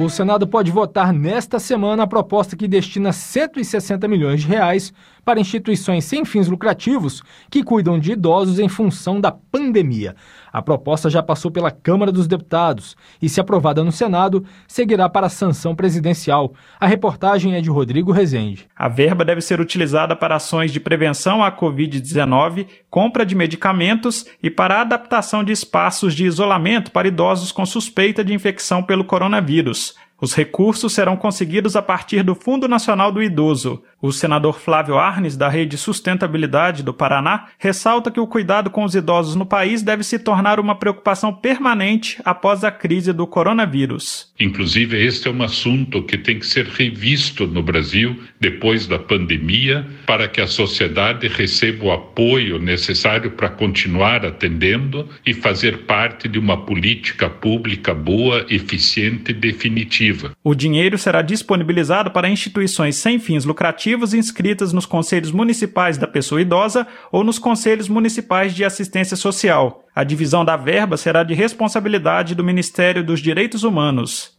O Senado pode votar nesta semana a proposta que destina 160 milhões de reais para instituições sem fins lucrativos que cuidam de idosos em função da pandemia. A proposta já passou pela Câmara dos Deputados e, se aprovada no Senado, seguirá para a sanção presidencial. A reportagem é de Rodrigo Rezende. A verba deve ser utilizada para ações de prevenção à Covid-19, compra de medicamentos e para a adaptação de espaços de isolamento para idosos com suspeita de infecção pelo coronavírus. Os recursos serão conseguidos a partir do Fundo Nacional do Idoso. O senador Flávio Arnes, da Rede Sustentabilidade do Paraná, ressalta que o cuidado com os idosos no país deve se tornar uma preocupação permanente após a crise do coronavírus. Inclusive, este é um assunto que tem que ser revisto no Brasil depois da pandemia, para que a sociedade receba o apoio necessário para continuar atendendo e fazer parte de uma política pública boa, eficiente e definitiva. O dinheiro será disponibilizado para instituições sem fins lucrativos inscritas nos conselhos municipais da pessoa idosa ou nos conselhos municipais de assistência social. A divisão da verba será de responsabilidade do Ministério dos Direitos Humanos.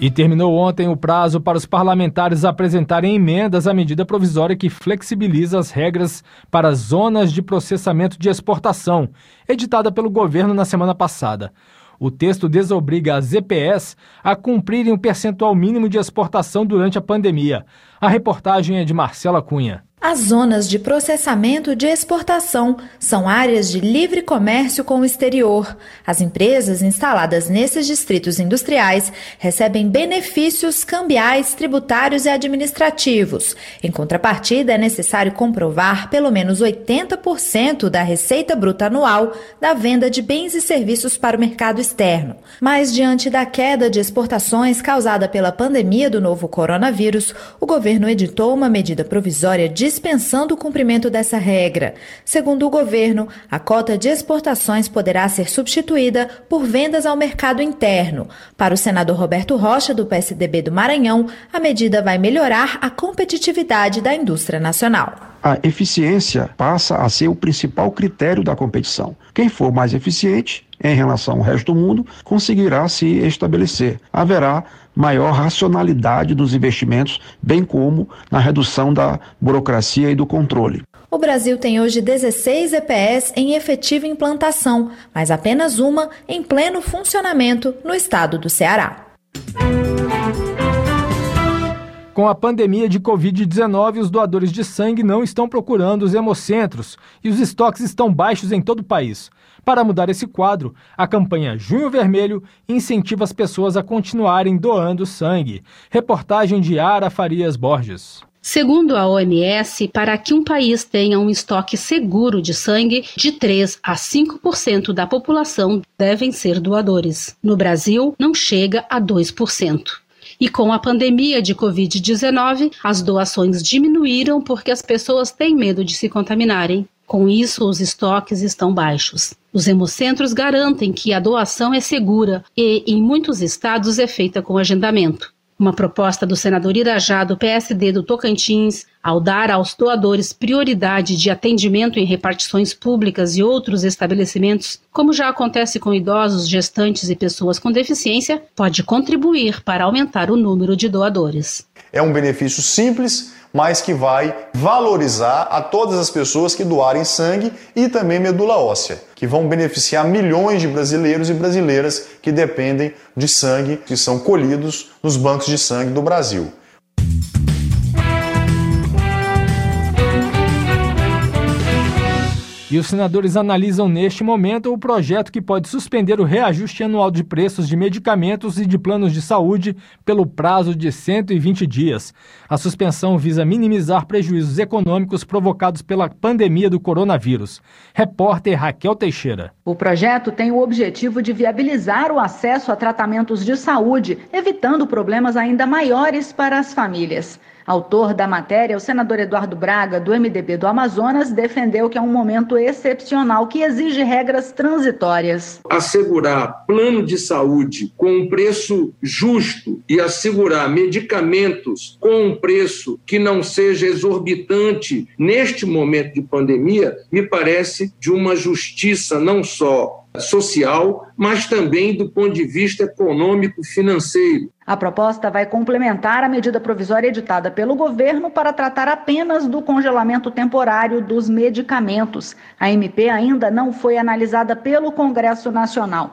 E terminou ontem o prazo para os parlamentares apresentarem emendas à medida provisória que flexibiliza as regras para zonas de processamento de exportação, editada pelo governo na semana passada. O texto desobriga as EPS a cumprirem um percentual mínimo de exportação durante a pandemia. A reportagem é de Marcela Cunha. As zonas de processamento de exportação são áreas de livre comércio com o exterior. As empresas instaladas nesses distritos industriais recebem benefícios cambiais, tributários e administrativos. Em contrapartida, é necessário comprovar pelo menos 80% da receita bruta anual da venda de bens e serviços para o mercado externo. Mas, diante da queda de exportações causada pela pandemia do novo coronavírus, o governo editou uma medida provisória de dispensando o cumprimento dessa regra. Segundo o governo, a cota de exportações poderá ser substituída por vendas ao mercado interno. Para o senador Roberto Rocha, do PSDB do Maranhão, a medida vai melhorar a competitividade da indústria nacional. A eficiência passa a ser o principal critério da competição. Quem for mais eficiente em relação ao resto do mundo conseguirá se estabelecer. Haverá maior racionalidade dos investimentos, bem como na redução da burocracia e do controle. O Brasil tem hoje 16 EPS em efetiva implantação, mas apenas uma em pleno funcionamento no estado do Ceará. Com a pandemia de Covid-19, os doadores de sangue não estão procurando os hemocentros e os estoques estão baixos em todo o país. Para mudar esse quadro, a campanha Junho Vermelho incentiva as pessoas a continuarem doando sangue. Reportagem de Ara Farias Borges. Segundo a OMS, para que um país tenha um estoque seguro de sangue, de 3 a 5% da população devem ser doadores. No Brasil, não chega a 2%. E com a pandemia de Covid-19, as doações diminuíram porque as pessoas têm medo de se contaminarem. Com isso, os estoques estão baixos. Os hemocentros garantem que a doação é segura e, em muitos estados, é feita com agendamento. Uma proposta do senador Irajá do PSD do Tocantins, ao dar aos doadores prioridade de atendimento em repartições públicas e outros estabelecimentos, como já acontece com idosos, gestantes e pessoas com deficiência, pode contribuir para aumentar o número de doadores. É um benefício simples mas que vai valorizar a todas as pessoas que doarem sangue e também medula óssea, que vão beneficiar milhões de brasileiros e brasileiras que dependem de sangue, que são colhidos nos bancos de sangue do Brasil. E os senadores analisam neste momento o projeto que pode suspender o reajuste anual de preços de medicamentos e de planos de saúde pelo prazo de 120 dias. A suspensão visa minimizar prejuízos econômicos provocados pela pandemia do coronavírus. Repórter Raquel Teixeira. O projeto tem o objetivo de viabilizar o acesso a tratamentos de saúde, evitando problemas ainda maiores para as famílias. Autor da matéria, o senador Eduardo Braga, do MDB do Amazonas, defendeu que é um momento excepcional que exige regras transitórias. Assegurar plano de saúde com um preço justo e assegurar medicamentos com um preço que não seja exorbitante neste momento de pandemia, me parece de uma justiça não só social, mas também do ponto de vista econômico financeiro. A proposta vai complementar a medida provisória editada pelo governo para tratar apenas do congelamento temporário dos medicamentos. A MP ainda não foi analisada pelo Congresso Nacional.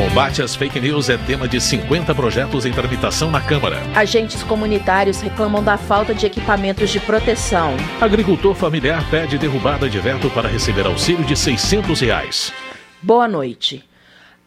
Combate às fake news é tema de 50 projetos em tramitação na Câmara. Agentes comunitários reclamam da falta de equipamentos de proteção. Agricultor familiar pede derrubada de veto para receber auxílio de 600 reais. Boa noite.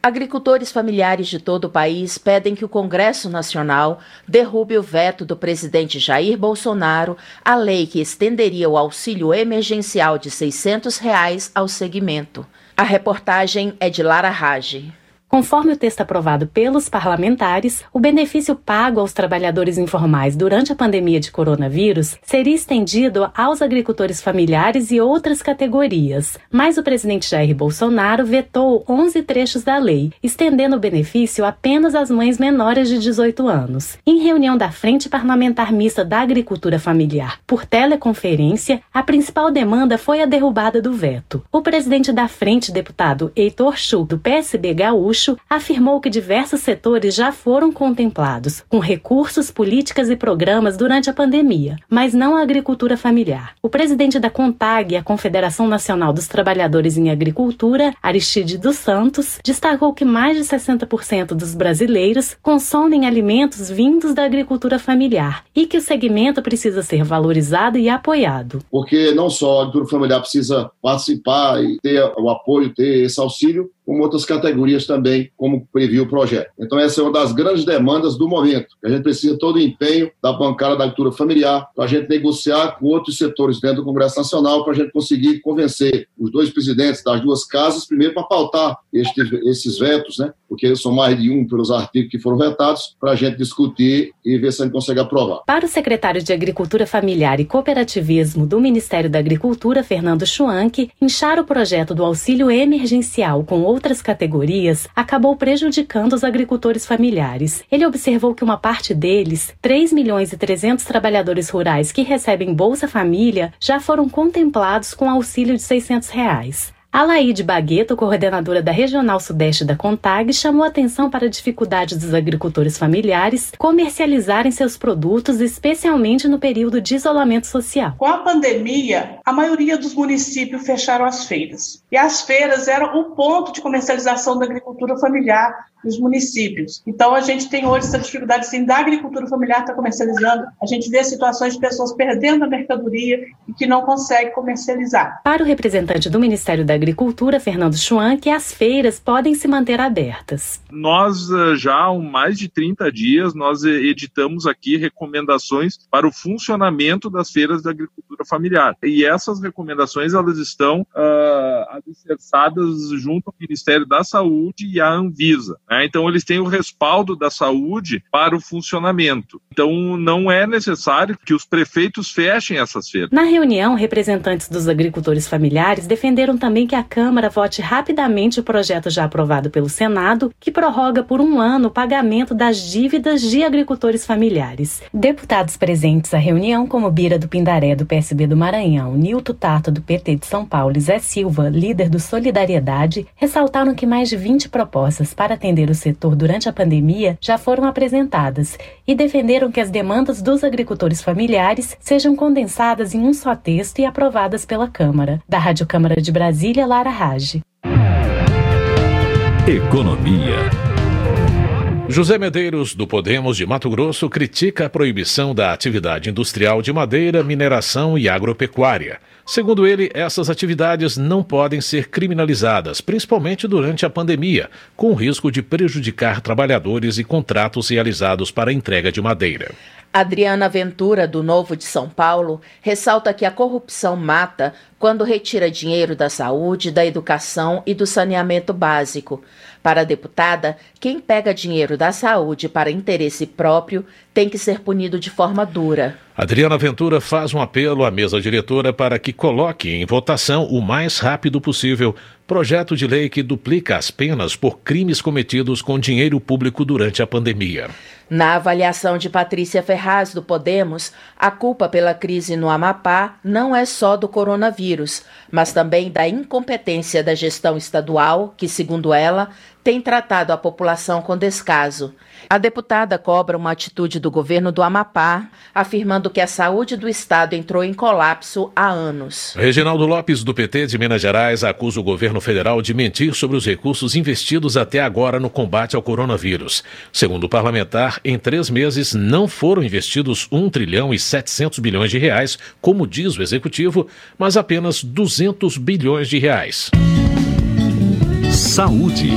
Agricultores familiares de todo o país pedem que o Congresso Nacional derrube o veto do presidente Jair Bolsonaro à lei que estenderia o auxílio emergencial de 600 reais ao segmento. A reportagem é de Lara Rage. Conforme o texto aprovado pelos parlamentares, o benefício pago aos trabalhadores informais durante a pandemia de coronavírus seria estendido aos agricultores familiares e outras categorias. Mas o presidente Jair Bolsonaro vetou 11 trechos da lei, estendendo o benefício apenas às mães menores de 18 anos. Em reunião da Frente Parlamentar Mista da Agricultura Familiar por teleconferência, a principal demanda foi a derrubada do veto. O presidente da frente, deputado Heitor Chu, do PSB Gaúcho, afirmou que diversos setores já foram contemplados com recursos, políticas e programas durante a pandemia, mas não a agricultura familiar. O presidente da CONTAG, a Confederação Nacional dos Trabalhadores em Agricultura, Aristide dos Santos, destacou que mais de 60% dos brasileiros consomem alimentos vindos da agricultura familiar e que o segmento precisa ser valorizado e apoiado. Porque não só a agricultura familiar precisa participar e ter o apoio, ter esse auxílio, como outras categorias também, como previu o projeto. Então, essa é uma das grandes demandas do momento. A gente precisa todo o empenho da bancada da agricultura familiar para a gente negociar com outros setores dentro do Congresso Nacional para a gente conseguir convencer os dois presidentes das duas casas, primeiro para pautar este, esses vetos, né? porque são mais de um pelos artigos que foram vetados, para a gente discutir e ver se a gente consegue aprovar. Para o secretário de Agricultura Familiar e Cooperativismo do Ministério da Agricultura, Fernando Schwanck, inchar o projeto do auxílio emergencial com outras categorias acabou prejudicando os agricultores familiares. Ele observou que uma parte deles, 3 milhões e 300 trabalhadores rurais que recebem Bolsa Família, já foram contemplados com auxílio de 600 reais. Alaide Bagueto, coordenadora da Regional Sudeste da CONTAG, chamou atenção para a dificuldade dos agricultores familiares comercializarem seus produtos, especialmente no período de isolamento social. Com a pandemia, a maioria dos municípios fecharam as feiras. E as feiras eram o ponto de comercialização da agricultura familiar nos municípios. Então, a gente tem hoje essa dificuldade sim, da agricultura familiar estar tá comercializando. A gente vê situações de pessoas perdendo a mercadoria e que não conseguem comercializar. Para o representante do Ministério da Agricultura, Fernando Chuan, que as feiras podem se manter abertas. Nós, eh, já há mais de 30 dias, nós eh, editamos aqui recomendações para o funcionamento das feiras da agricultura familiar. E essas recomendações, elas estão uh, alicerçadas junto ao Ministério da Saúde e à Anvisa. Né? Então, eles têm o respaldo da saúde para o funcionamento. Então, não é necessário que os prefeitos fechem essas feiras. Na reunião, representantes dos agricultores familiares defenderam também que a Câmara vote rapidamente o projeto já aprovado pelo Senado, que prorroga por um ano o pagamento das dívidas de agricultores familiares. Deputados presentes à reunião, como Bira do Pindaré, do PSB do Maranhão, Nilton Tato, do PT de São Paulo, e Zé Silva, líder do Solidariedade, ressaltaram que mais de 20 propostas para atender o setor durante a pandemia já foram apresentadas e defenderam que as demandas dos agricultores familiares sejam condensadas em um só texto e aprovadas pela Câmara. Da Rádio Câmara de Brasília, Lara Rage. Economia. José Medeiros, do Podemos de Mato Grosso, critica a proibição da atividade industrial de madeira, mineração e agropecuária. Segundo ele, essas atividades não podem ser criminalizadas, principalmente durante a pandemia, com o risco de prejudicar trabalhadores e contratos realizados para a entrega de madeira. Adriana Ventura, do Novo de São Paulo, ressalta que a corrupção mata quando retira dinheiro da saúde, da educação e do saneamento básico. Para a deputada, quem pega dinheiro da saúde para interesse próprio tem que ser punido de forma dura. Adriana Ventura faz um apelo à mesa diretora para que coloque em votação o mais rápido possível projeto de lei que duplica as penas por crimes cometidos com dinheiro público durante a pandemia. Na avaliação de Patrícia Ferraz, do Podemos, a culpa pela crise no Amapá não é só do coronavírus, mas também da incompetência da gestão estadual, que, segundo ela, tem tratado a população com descaso. A deputada cobra uma atitude do governo do Amapá, afirmando que a saúde do estado entrou em colapso há anos. Reginaldo Lopes, do PT de Minas Gerais, acusa o governo federal de mentir sobre os recursos investidos até agora no combate ao coronavírus. Segundo o parlamentar, em três meses não foram investidos 1 trilhão e 700 bilhões de reais, como diz o executivo, mas apenas 200 bilhões de reais. Saúde.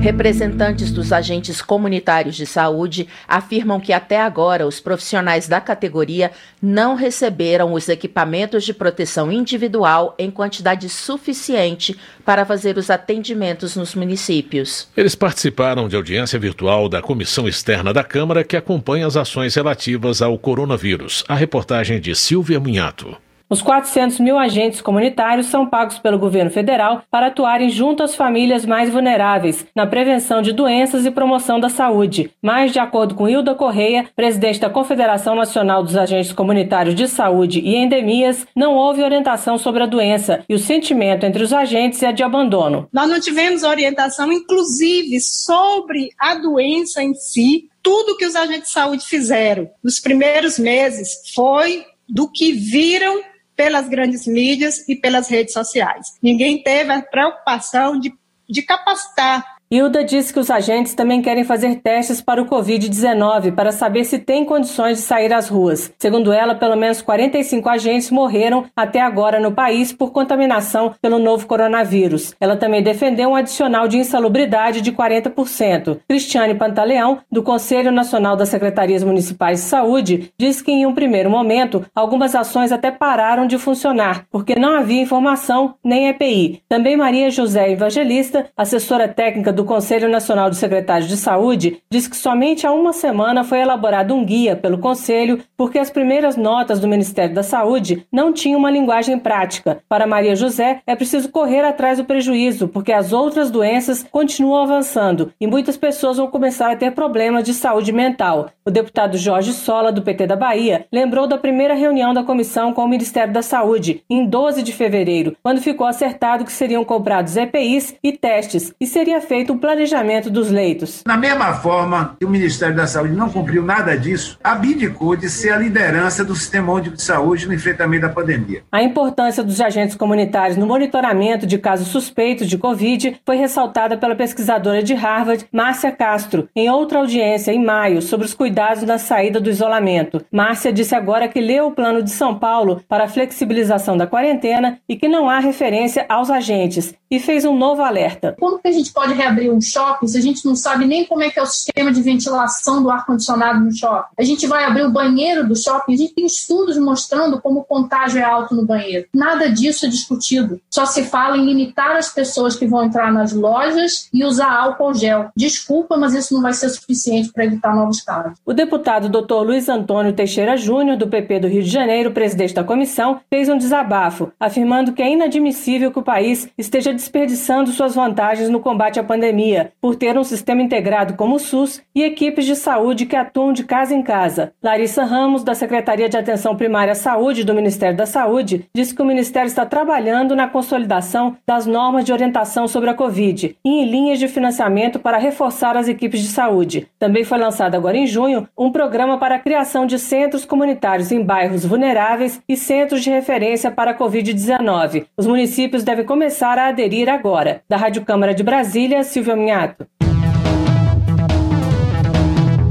Representantes dos agentes comunitários de saúde afirmam que até agora os profissionais da categoria não receberam os equipamentos de proteção individual em quantidade suficiente para fazer os atendimentos nos municípios. Eles participaram de audiência virtual da Comissão Externa da Câmara que acompanha as ações relativas ao coronavírus. A reportagem de Silvia Munhato. Os 400 mil agentes comunitários são pagos pelo governo federal para atuarem junto às famílias mais vulneráveis na prevenção de doenças e promoção da saúde. Mas, de acordo com Hilda Correia, presidente da Confederação Nacional dos Agentes Comunitários de Saúde e Endemias, não houve orientação sobre a doença e o sentimento entre os agentes é de abandono. Nós não tivemos orientação, inclusive, sobre a doença em si. Tudo que os agentes de saúde fizeram nos primeiros meses foi do que viram pelas grandes mídias e pelas redes sociais. Ninguém teve a preocupação de, de capacitar Hilda disse que os agentes também querem fazer testes para o Covid-19 para saber se tem condições de sair às ruas. Segundo ela, pelo menos 45 agentes morreram até agora no país por contaminação pelo novo coronavírus. Ela também defendeu um adicional de insalubridade de 40%. Cristiane Pantaleão, do Conselho Nacional das Secretarias Municipais de Saúde, disse que em um primeiro momento algumas ações até pararam de funcionar porque não havia informação nem EPI. Também Maria José Evangelista, assessora técnica do Conselho Nacional de Secretários de Saúde diz que somente há uma semana foi elaborado um guia pelo Conselho porque as primeiras notas do Ministério da Saúde não tinham uma linguagem prática. Para Maria José, é preciso correr atrás do prejuízo porque as outras doenças continuam avançando e muitas pessoas vão começar a ter problemas de saúde mental. O deputado Jorge Sola, do PT da Bahia, lembrou da primeira reunião da comissão com o Ministério da Saúde, em 12 de fevereiro, quando ficou acertado que seriam comprados EPIs e testes e seria feito feito o planejamento dos leitos. Da mesma forma que o Ministério da Saúde não cumpriu nada disso, abdicou de ser a liderança do Sistema Único de Saúde no enfrentamento da pandemia. A importância dos agentes comunitários no monitoramento de casos suspeitos de Covid foi ressaltada pela pesquisadora de Harvard, Márcia Castro, em outra audiência em maio sobre os cuidados na saída do isolamento. Márcia disse agora que leu o plano de São Paulo para a flexibilização da quarentena e que não há referência aos agentes e fez um novo alerta. Como que a gente pode reabrir abrir um shopping se a gente não sabe nem como é que é o sistema de ventilação do ar-condicionado no shopping? A gente vai abrir o banheiro do shopping, a gente tem estudos mostrando como o contágio é alto no banheiro. Nada disso é discutido. Só se fala em limitar as pessoas que vão entrar nas lojas e usar álcool gel. Desculpa, mas isso não vai ser suficiente para evitar novos casos. O deputado Dr. Luiz Antônio Teixeira Júnior, do PP do Rio de Janeiro, presidente da comissão, fez um desabafo, afirmando que é inadmissível que o país esteja desperdiçando suas vantagens no combate à pandemia pandemia, por ter um sistema integrado como o SUS e equipes de saúde que atuam de casa em casa. Larissa Ramos, da Secretaria de Atenção Primária à Saúde do Ministério da Saúde, disse que o Ministério está trabalhando na consolidação das normas de orientação sobre a Covid e em linhas de financiamento para reforçar as equipes de saúde. Também foi lançado agora em junho um programa para a criação de centros comunitários em bairros vulneráveis e centros de referência para a Covid-19. Os municípios devem começar a aderir agora. Da Rádio Câmara de Brasília, Silvio Minhato.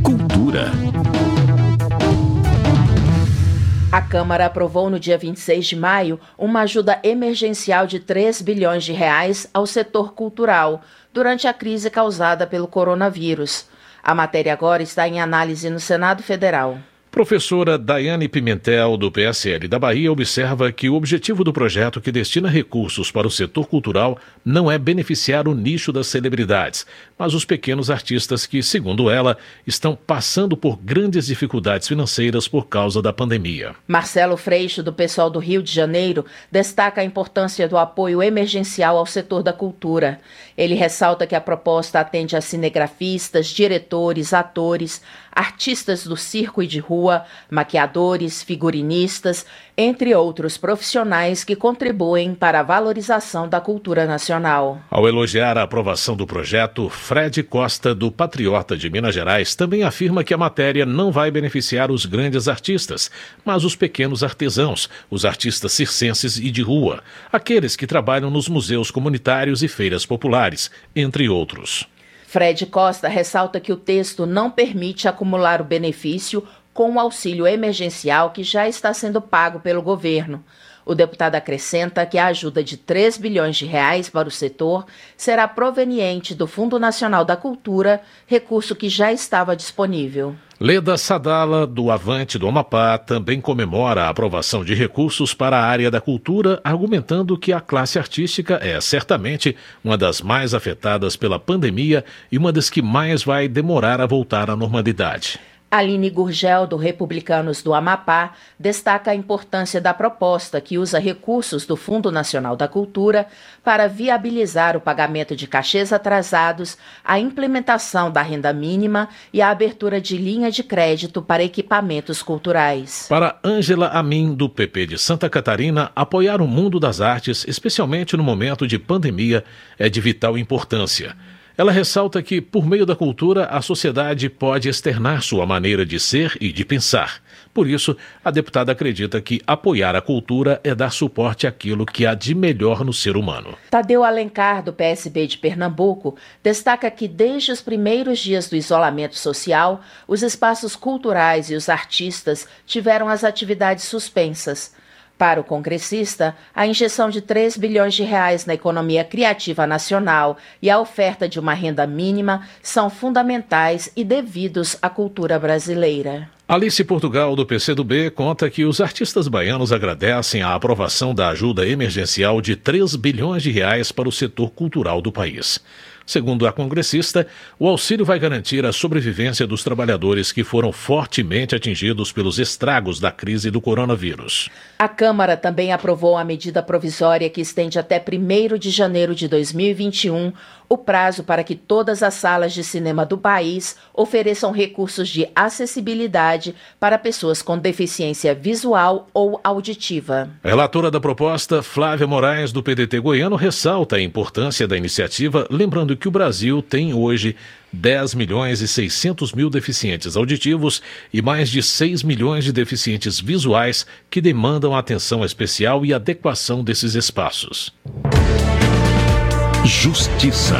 Cultura. A Câmara aprovou no dia 26 de maio uma ajuda emergencial de 3 bilhões de reais ao setor cultural durante a crise causada pelo coronavírus. A matéria agora está em análise no Senado Federal. Professora Daiane Pimentel, do PSL da Bahia, observa que o objetivo do projeto que destina recursos para o setor cultural não é beneficiar o nicho das celebridades, mas os pequenos artistas que, segundo ela, estão passando por grandes dificuldades financeiras por causa da pandemia. Marcelo Freixo, do pessoal do Rio de Janeiro, destaca a importância do apoio emergencial ao setor da cultura. Ele ressalta que a proposta atende a cinegrafistas, diretores, atores, artistas do circo e de rua, maquiadores, figurinistas, entre outros profissionais que contribuem para a valorização da cultura nacional. Ao elogiar a aprovação do projeto, Fred Costa, do Patriota de Minas Gerais, também afirma que a matéria não vai beneficiar os grandes artistas, mas os pequenos artesãos, os artistas circenses e de rua, aqueles que trabalham nos museus comunitários e feiras populares, entre outros. Fred Costa ressalta que o texto não permite acumular o benefício com o auxílio emergencial que já está sendo pago pelo governo. O deputado acrescenta que a ajuda de 3 bilhões de reais para o setor será proveniente do Fundo Nacional da Cultura, recurso que já estava disponível. Leda Sadala, do Avante do Amapá, também comemora a aprovação de recursos para a área da cultura, argumentando que a classe artística é certamente uma das mais afetadas pela pandemia e uma das que mais vai demorar a voltar à normalidade. Aline Gurgel, do Republicanos do Amapá, destaca a importância da proposta que usa recursos do Fundo Nacional da Cultura para viabilizar o pagamento de cachês atrasados, a implementação da renda mínima e a abertura de linha de crédito para equipamentos culturais. Para Ângela Amin, do PP de Santa Catarina, apoiar o mundo das artes, especialmente no momento de pandemia, é de vital importância. Ela ressalta que, por meio da cultura, a sociedade pode externar sua maneira de ser e de pensar. Por isso, a deputada acredita que apoiar a cultura é dar suporte àquilo que há de melhor no ser humano. Tadeu Alencar, do PSB de Pernambuco, destaca que desde os primeiros dias do isolamento social, os espaços culturais e os artistas tiveram as atividades suspensas. Para o congressista, a injeção de 3 bilhões de reais na economia criativa nacional e a oferta de uma renda mínima são fundamentais e devidos à cultura brasileira. Alice Portugal, do PCdoB, conta que os artistas baianos agradecem a aprovação da ajuda emergencial de 3 bilhões de reais para o setor cultural do país. Segundo a congressista, o auxílio vai garantir a sobrevivência dos trabalhadores que foram fortemente atingidos pelos estragos da crise do coronavírus. A Câmara também aprovou a medida provisória que estende até 1 de janeiro de 2021 o prazo para que todas as salas de cinema do país ofereçam recursos de acessibilidade para pessoas com deficiência visual ou auditiva. Relatora da proposta, Flávia Moraes, do PDT goiano, ressalta a importância da iniciativa, lembrando que o Brasil tem hoje 10 milhões e 600 mil deficientes auditivos e mais de 6 milhões de deficientes visuais que demandam atenção especial e adequação desses espaços. Justiça.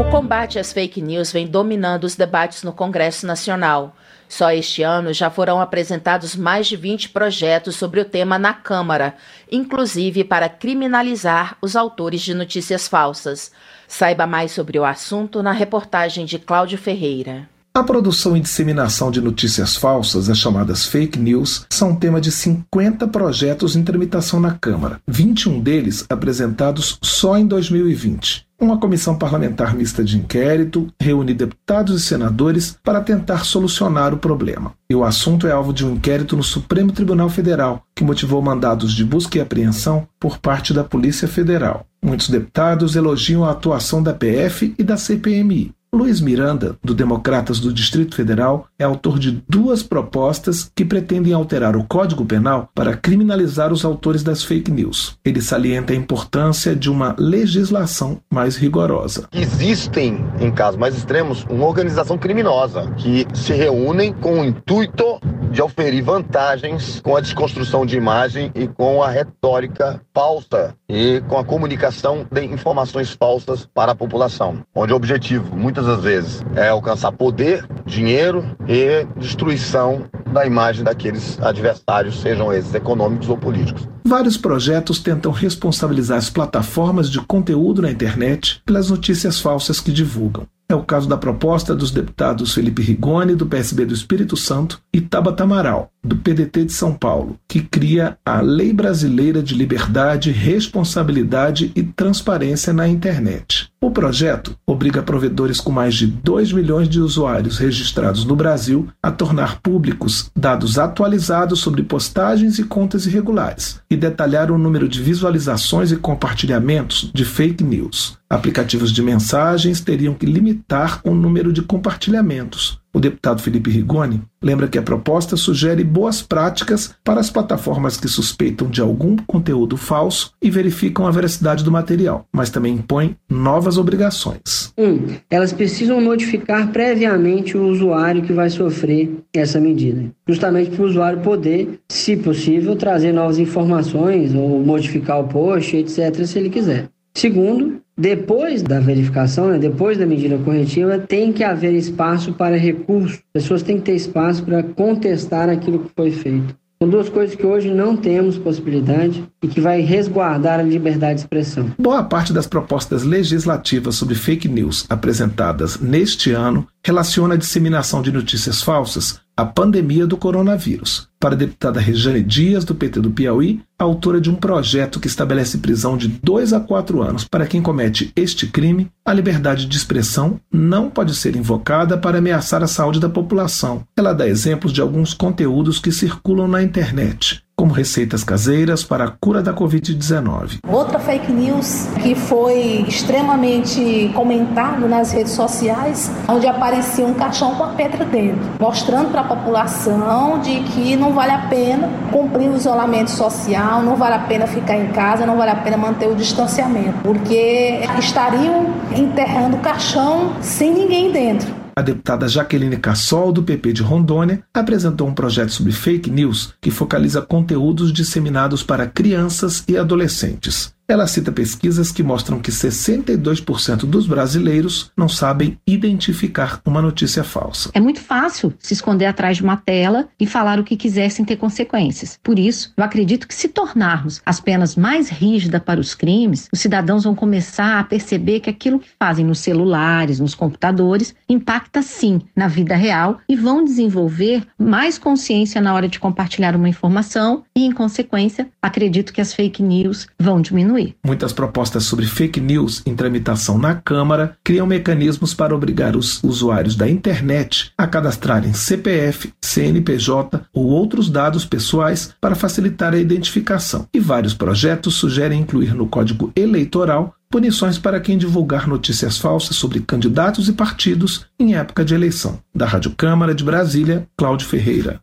O combate às fake news vem dominando os debates no Congresso Nacional. Só este ano já foram apresentados mais de 20 projetos sobre o tema na Câmara, inclusive para criminalizar os autores de notícias falsas. Saiba mais sobre o assunto na reportagem de Cláudio Ferreira. A produção e disseminação de notícias falsas, as chamadas fake news, são tema de 50 projetos em tramitação na Câmara, 21 deles apresentados só em 2020. Uma comissão parlamentar mista de inquérito reúne deputados e senadores para tentar solucionar o problema. E o assunto é alvo de um inquérito no Supremo Tribunal Federal, que motivou mandados de busca e apreensão por parte da Polícia Federal. Muitos deputados elogiam a atuação da PF e da CPMI. Luiz Miranda, do Democratas do Distrito Federal, é autor de duas propostas que pretendem alterar o Código Penal para criminalizar os autores das fake news. Ele salienta a importância de uma legislação mais rigorosa. Existem, em casos mais extremos, uma organização criminosa que se reúnem com o intuito de oferir vantagens com a desconstrução de imagem e com a retórica falsa e com a comunicação de informações falsas para a população, onde o objetivo, muitas das vezes, é alcançar poder, dinheiro e destruição da imagem daqueles adversários, sejam esses econômicos ou políticos. Vários projetos tentam responsabilizar as plataformas de conteúdo na internet pelas notícias falsas que divulgam. É o caso da proposta dos deputados Felipe Rigoni, do PSB do Espírito Santo, e Tabata Amaral, do PDT de São Paulo, que cria a Lei Brasileira de Liberdade, Responsabilidade e Transparência na Internet. O projeto obriga provedores com mais de 2 milhões de usuários registrados no Brasil a tornar públicos dados atualizados sobre postagens e contas irregulares e detalhar o número de visualizações e compartilhamentos de fake news. Aplicativos de mensagens teriam que limitar o número de compartilhamentos. O deputado Felipe Rigoni lembra que a proposta sugere boas práticas para as plataformas que suspeitam de algum conteúdo falso e verificam a veracidade do material, mas também impõe novas obrigações. Um, elas precisam notificar previamente o usuário que vai sofrer essa medida, justamente para o usuário poder, se possível, trazer novas informações ou modificar o post, etc., se ele quiser. Segundo, depois da verificação, né, depois da medida corretiva, tem que haver espaço para recurso. As pessoas têm que ter espaço para contestar aquilo que foi feito. São duas coisas que hoje não temos possibilidade e que vai resguardar a liberdade de expressão. Boa parte das propostas legislativas sobre fake news apresentadas neste ano relaciona a disseminação de notícias falsas à pandemia do coronavírus. Para a deputada Rejane Dias, do PT do Piauí, autora de um projeto que estabelece prisão de 2 a 4 anos para quem comete este crime, a liberdade de expressão não pode ser invocada para ameaçar a saúde da população. Ela dá exemplos de alguns conteúdos que circulam na internet, como receitas caseiras para a cura da Covid-19. Outra fake news que foi extremamente comentado nas redes sociais, onde aparecia um caixão com a pedra dentro, mostrando para a população de que não vale a pena cumprir o isolamento social, não vale a pena ficar em casa, não vale a pena manter o distanciamento, porque estariam enterrando o caixão sem ninguém dentro. A deputada Jaqueline Cassol, do PP de Rondônia, apresentou um projeto sobre fake news que focaliza conteúdos disseminados para crianças e adolescentes. Ela cita pesquisas que mostram que 62% dos brasileiros não sabem identificar uma notícia falsa. É muito fácil se esconder atrás de uma tela e falar o que quiser sem ter consequências. Por isso, eu acredito que se tornarmos as penas mais rígidas para os crimes, os cidadãos vão começar a perceber que aquilo que fazem nos celulares, nos computadores, impacta sim na vida real e vão desenvolver mais consciência na hora de compartilhar uma informação e, em consequência, acredito que as fake news vão diminuir. Muitas propostas sobre fake news em tramitação na Câmara criam mecanismos para obrigar os usuários da internet a cadastrarem CPF, CNPJ ou outros dados pessoais para facilitar a identificação. E vários projetos sugerem incluir no Código Eleitoral punições para quem divulgar notícias falsas sobre candidatos e partidos em época de eleição. Da Rádio Câmara de Brasília, Cláudio Ferreira.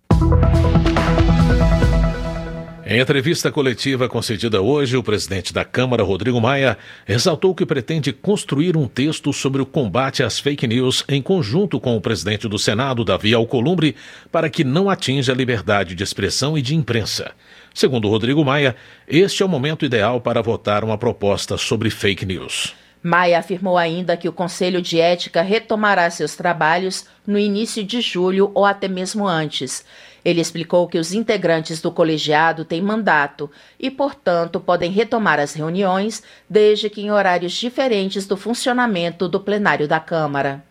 Em entrevista coletiva concedida hoje, o presidente da Câmara, Rodrigo Maia, exaltou que pretende construir um texto sobre o combate às fake news em conjunto com o presidente do Senado, Davi Alcolumbre, para que não atinja a liberdade de expressão e de imprensa. Segundo Rodrigo Maia, este é o momento ideal para votar uma proposta sobre fake news. Maia afirmou ainda que o Conselho de Ética retomará seus trabalhos no início de julho ou até mesmo antes. Ele explicou que os integrantes do colegiado têm mandato e, portanto, podem retomar as reuniões, desde que em horários diferentes do funcionamento do plenário da Câmara.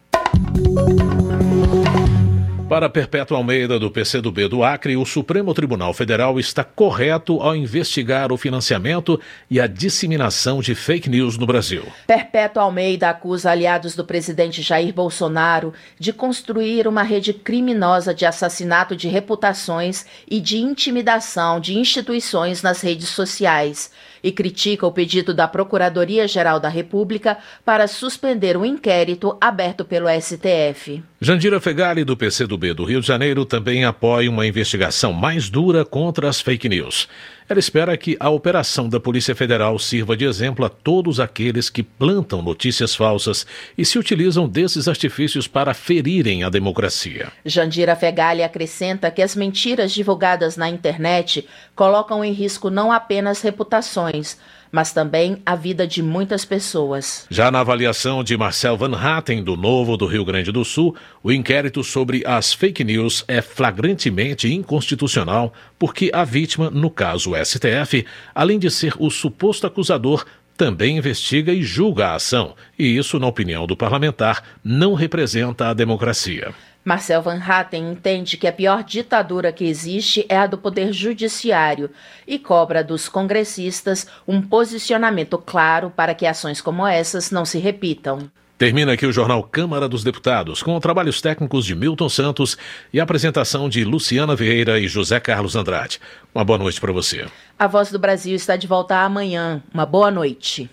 Para Perpétua Almeida, do PCdoB do Acre, o Supremo Tribunal Federal está correto ao investigar o financiamento e a disseminação de fake news no Brasil. Perpétua Almeida acusa aliados do presidente Jair Bolsonaro de construir uma rede criminosa de assassinato de reputações e de intimidação de instituições nas redes sociais e critica o pedido da Procuradoria-Geral da República para suspender o inquérito aberto pelo STF. Jandira Fegali, do PCdoB do Rio de Janeiro, também apoia uma investigação mais dura contra as fake news. Ela espera que a operação da Polícia Federal sirva de exemplo a todos aqueles que plantam notícias falsas e se utilizam desses artifícios para ferirem a democracia. Jandira Fegali acrescenta que as mentiras divulgadas na internet colocam em risco não apenas reputações, mas também a vida de muitas pessoas. Já na avaliação de Marcel Van Hatten, do Novo do Rio Grande do Sul, o inquérito sobre as fake news é flagrantemente inconstitucional porque a vítima, no caso STF, além de ser o suposto acusador, também investiga e julga a ação, e isso, na opinião do parlamentar, não representa a democracia. Marcel Van Hatten entende que a pior ditadura que existe é a do poder judiciário e cobra dos congressistas um posicionamento claro para que ações como essas não se repitam. Termina aqui o jornal Câmara dos Deputados, com trabalhos técnicos de Milton Santos e a apresentação de Luciana Vieira e José Carlos Andrade. Uma boa noite para você. A Voz do Brasil está de volta amanhã. Uma boa noite.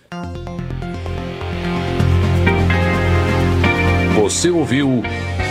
Você ouviu.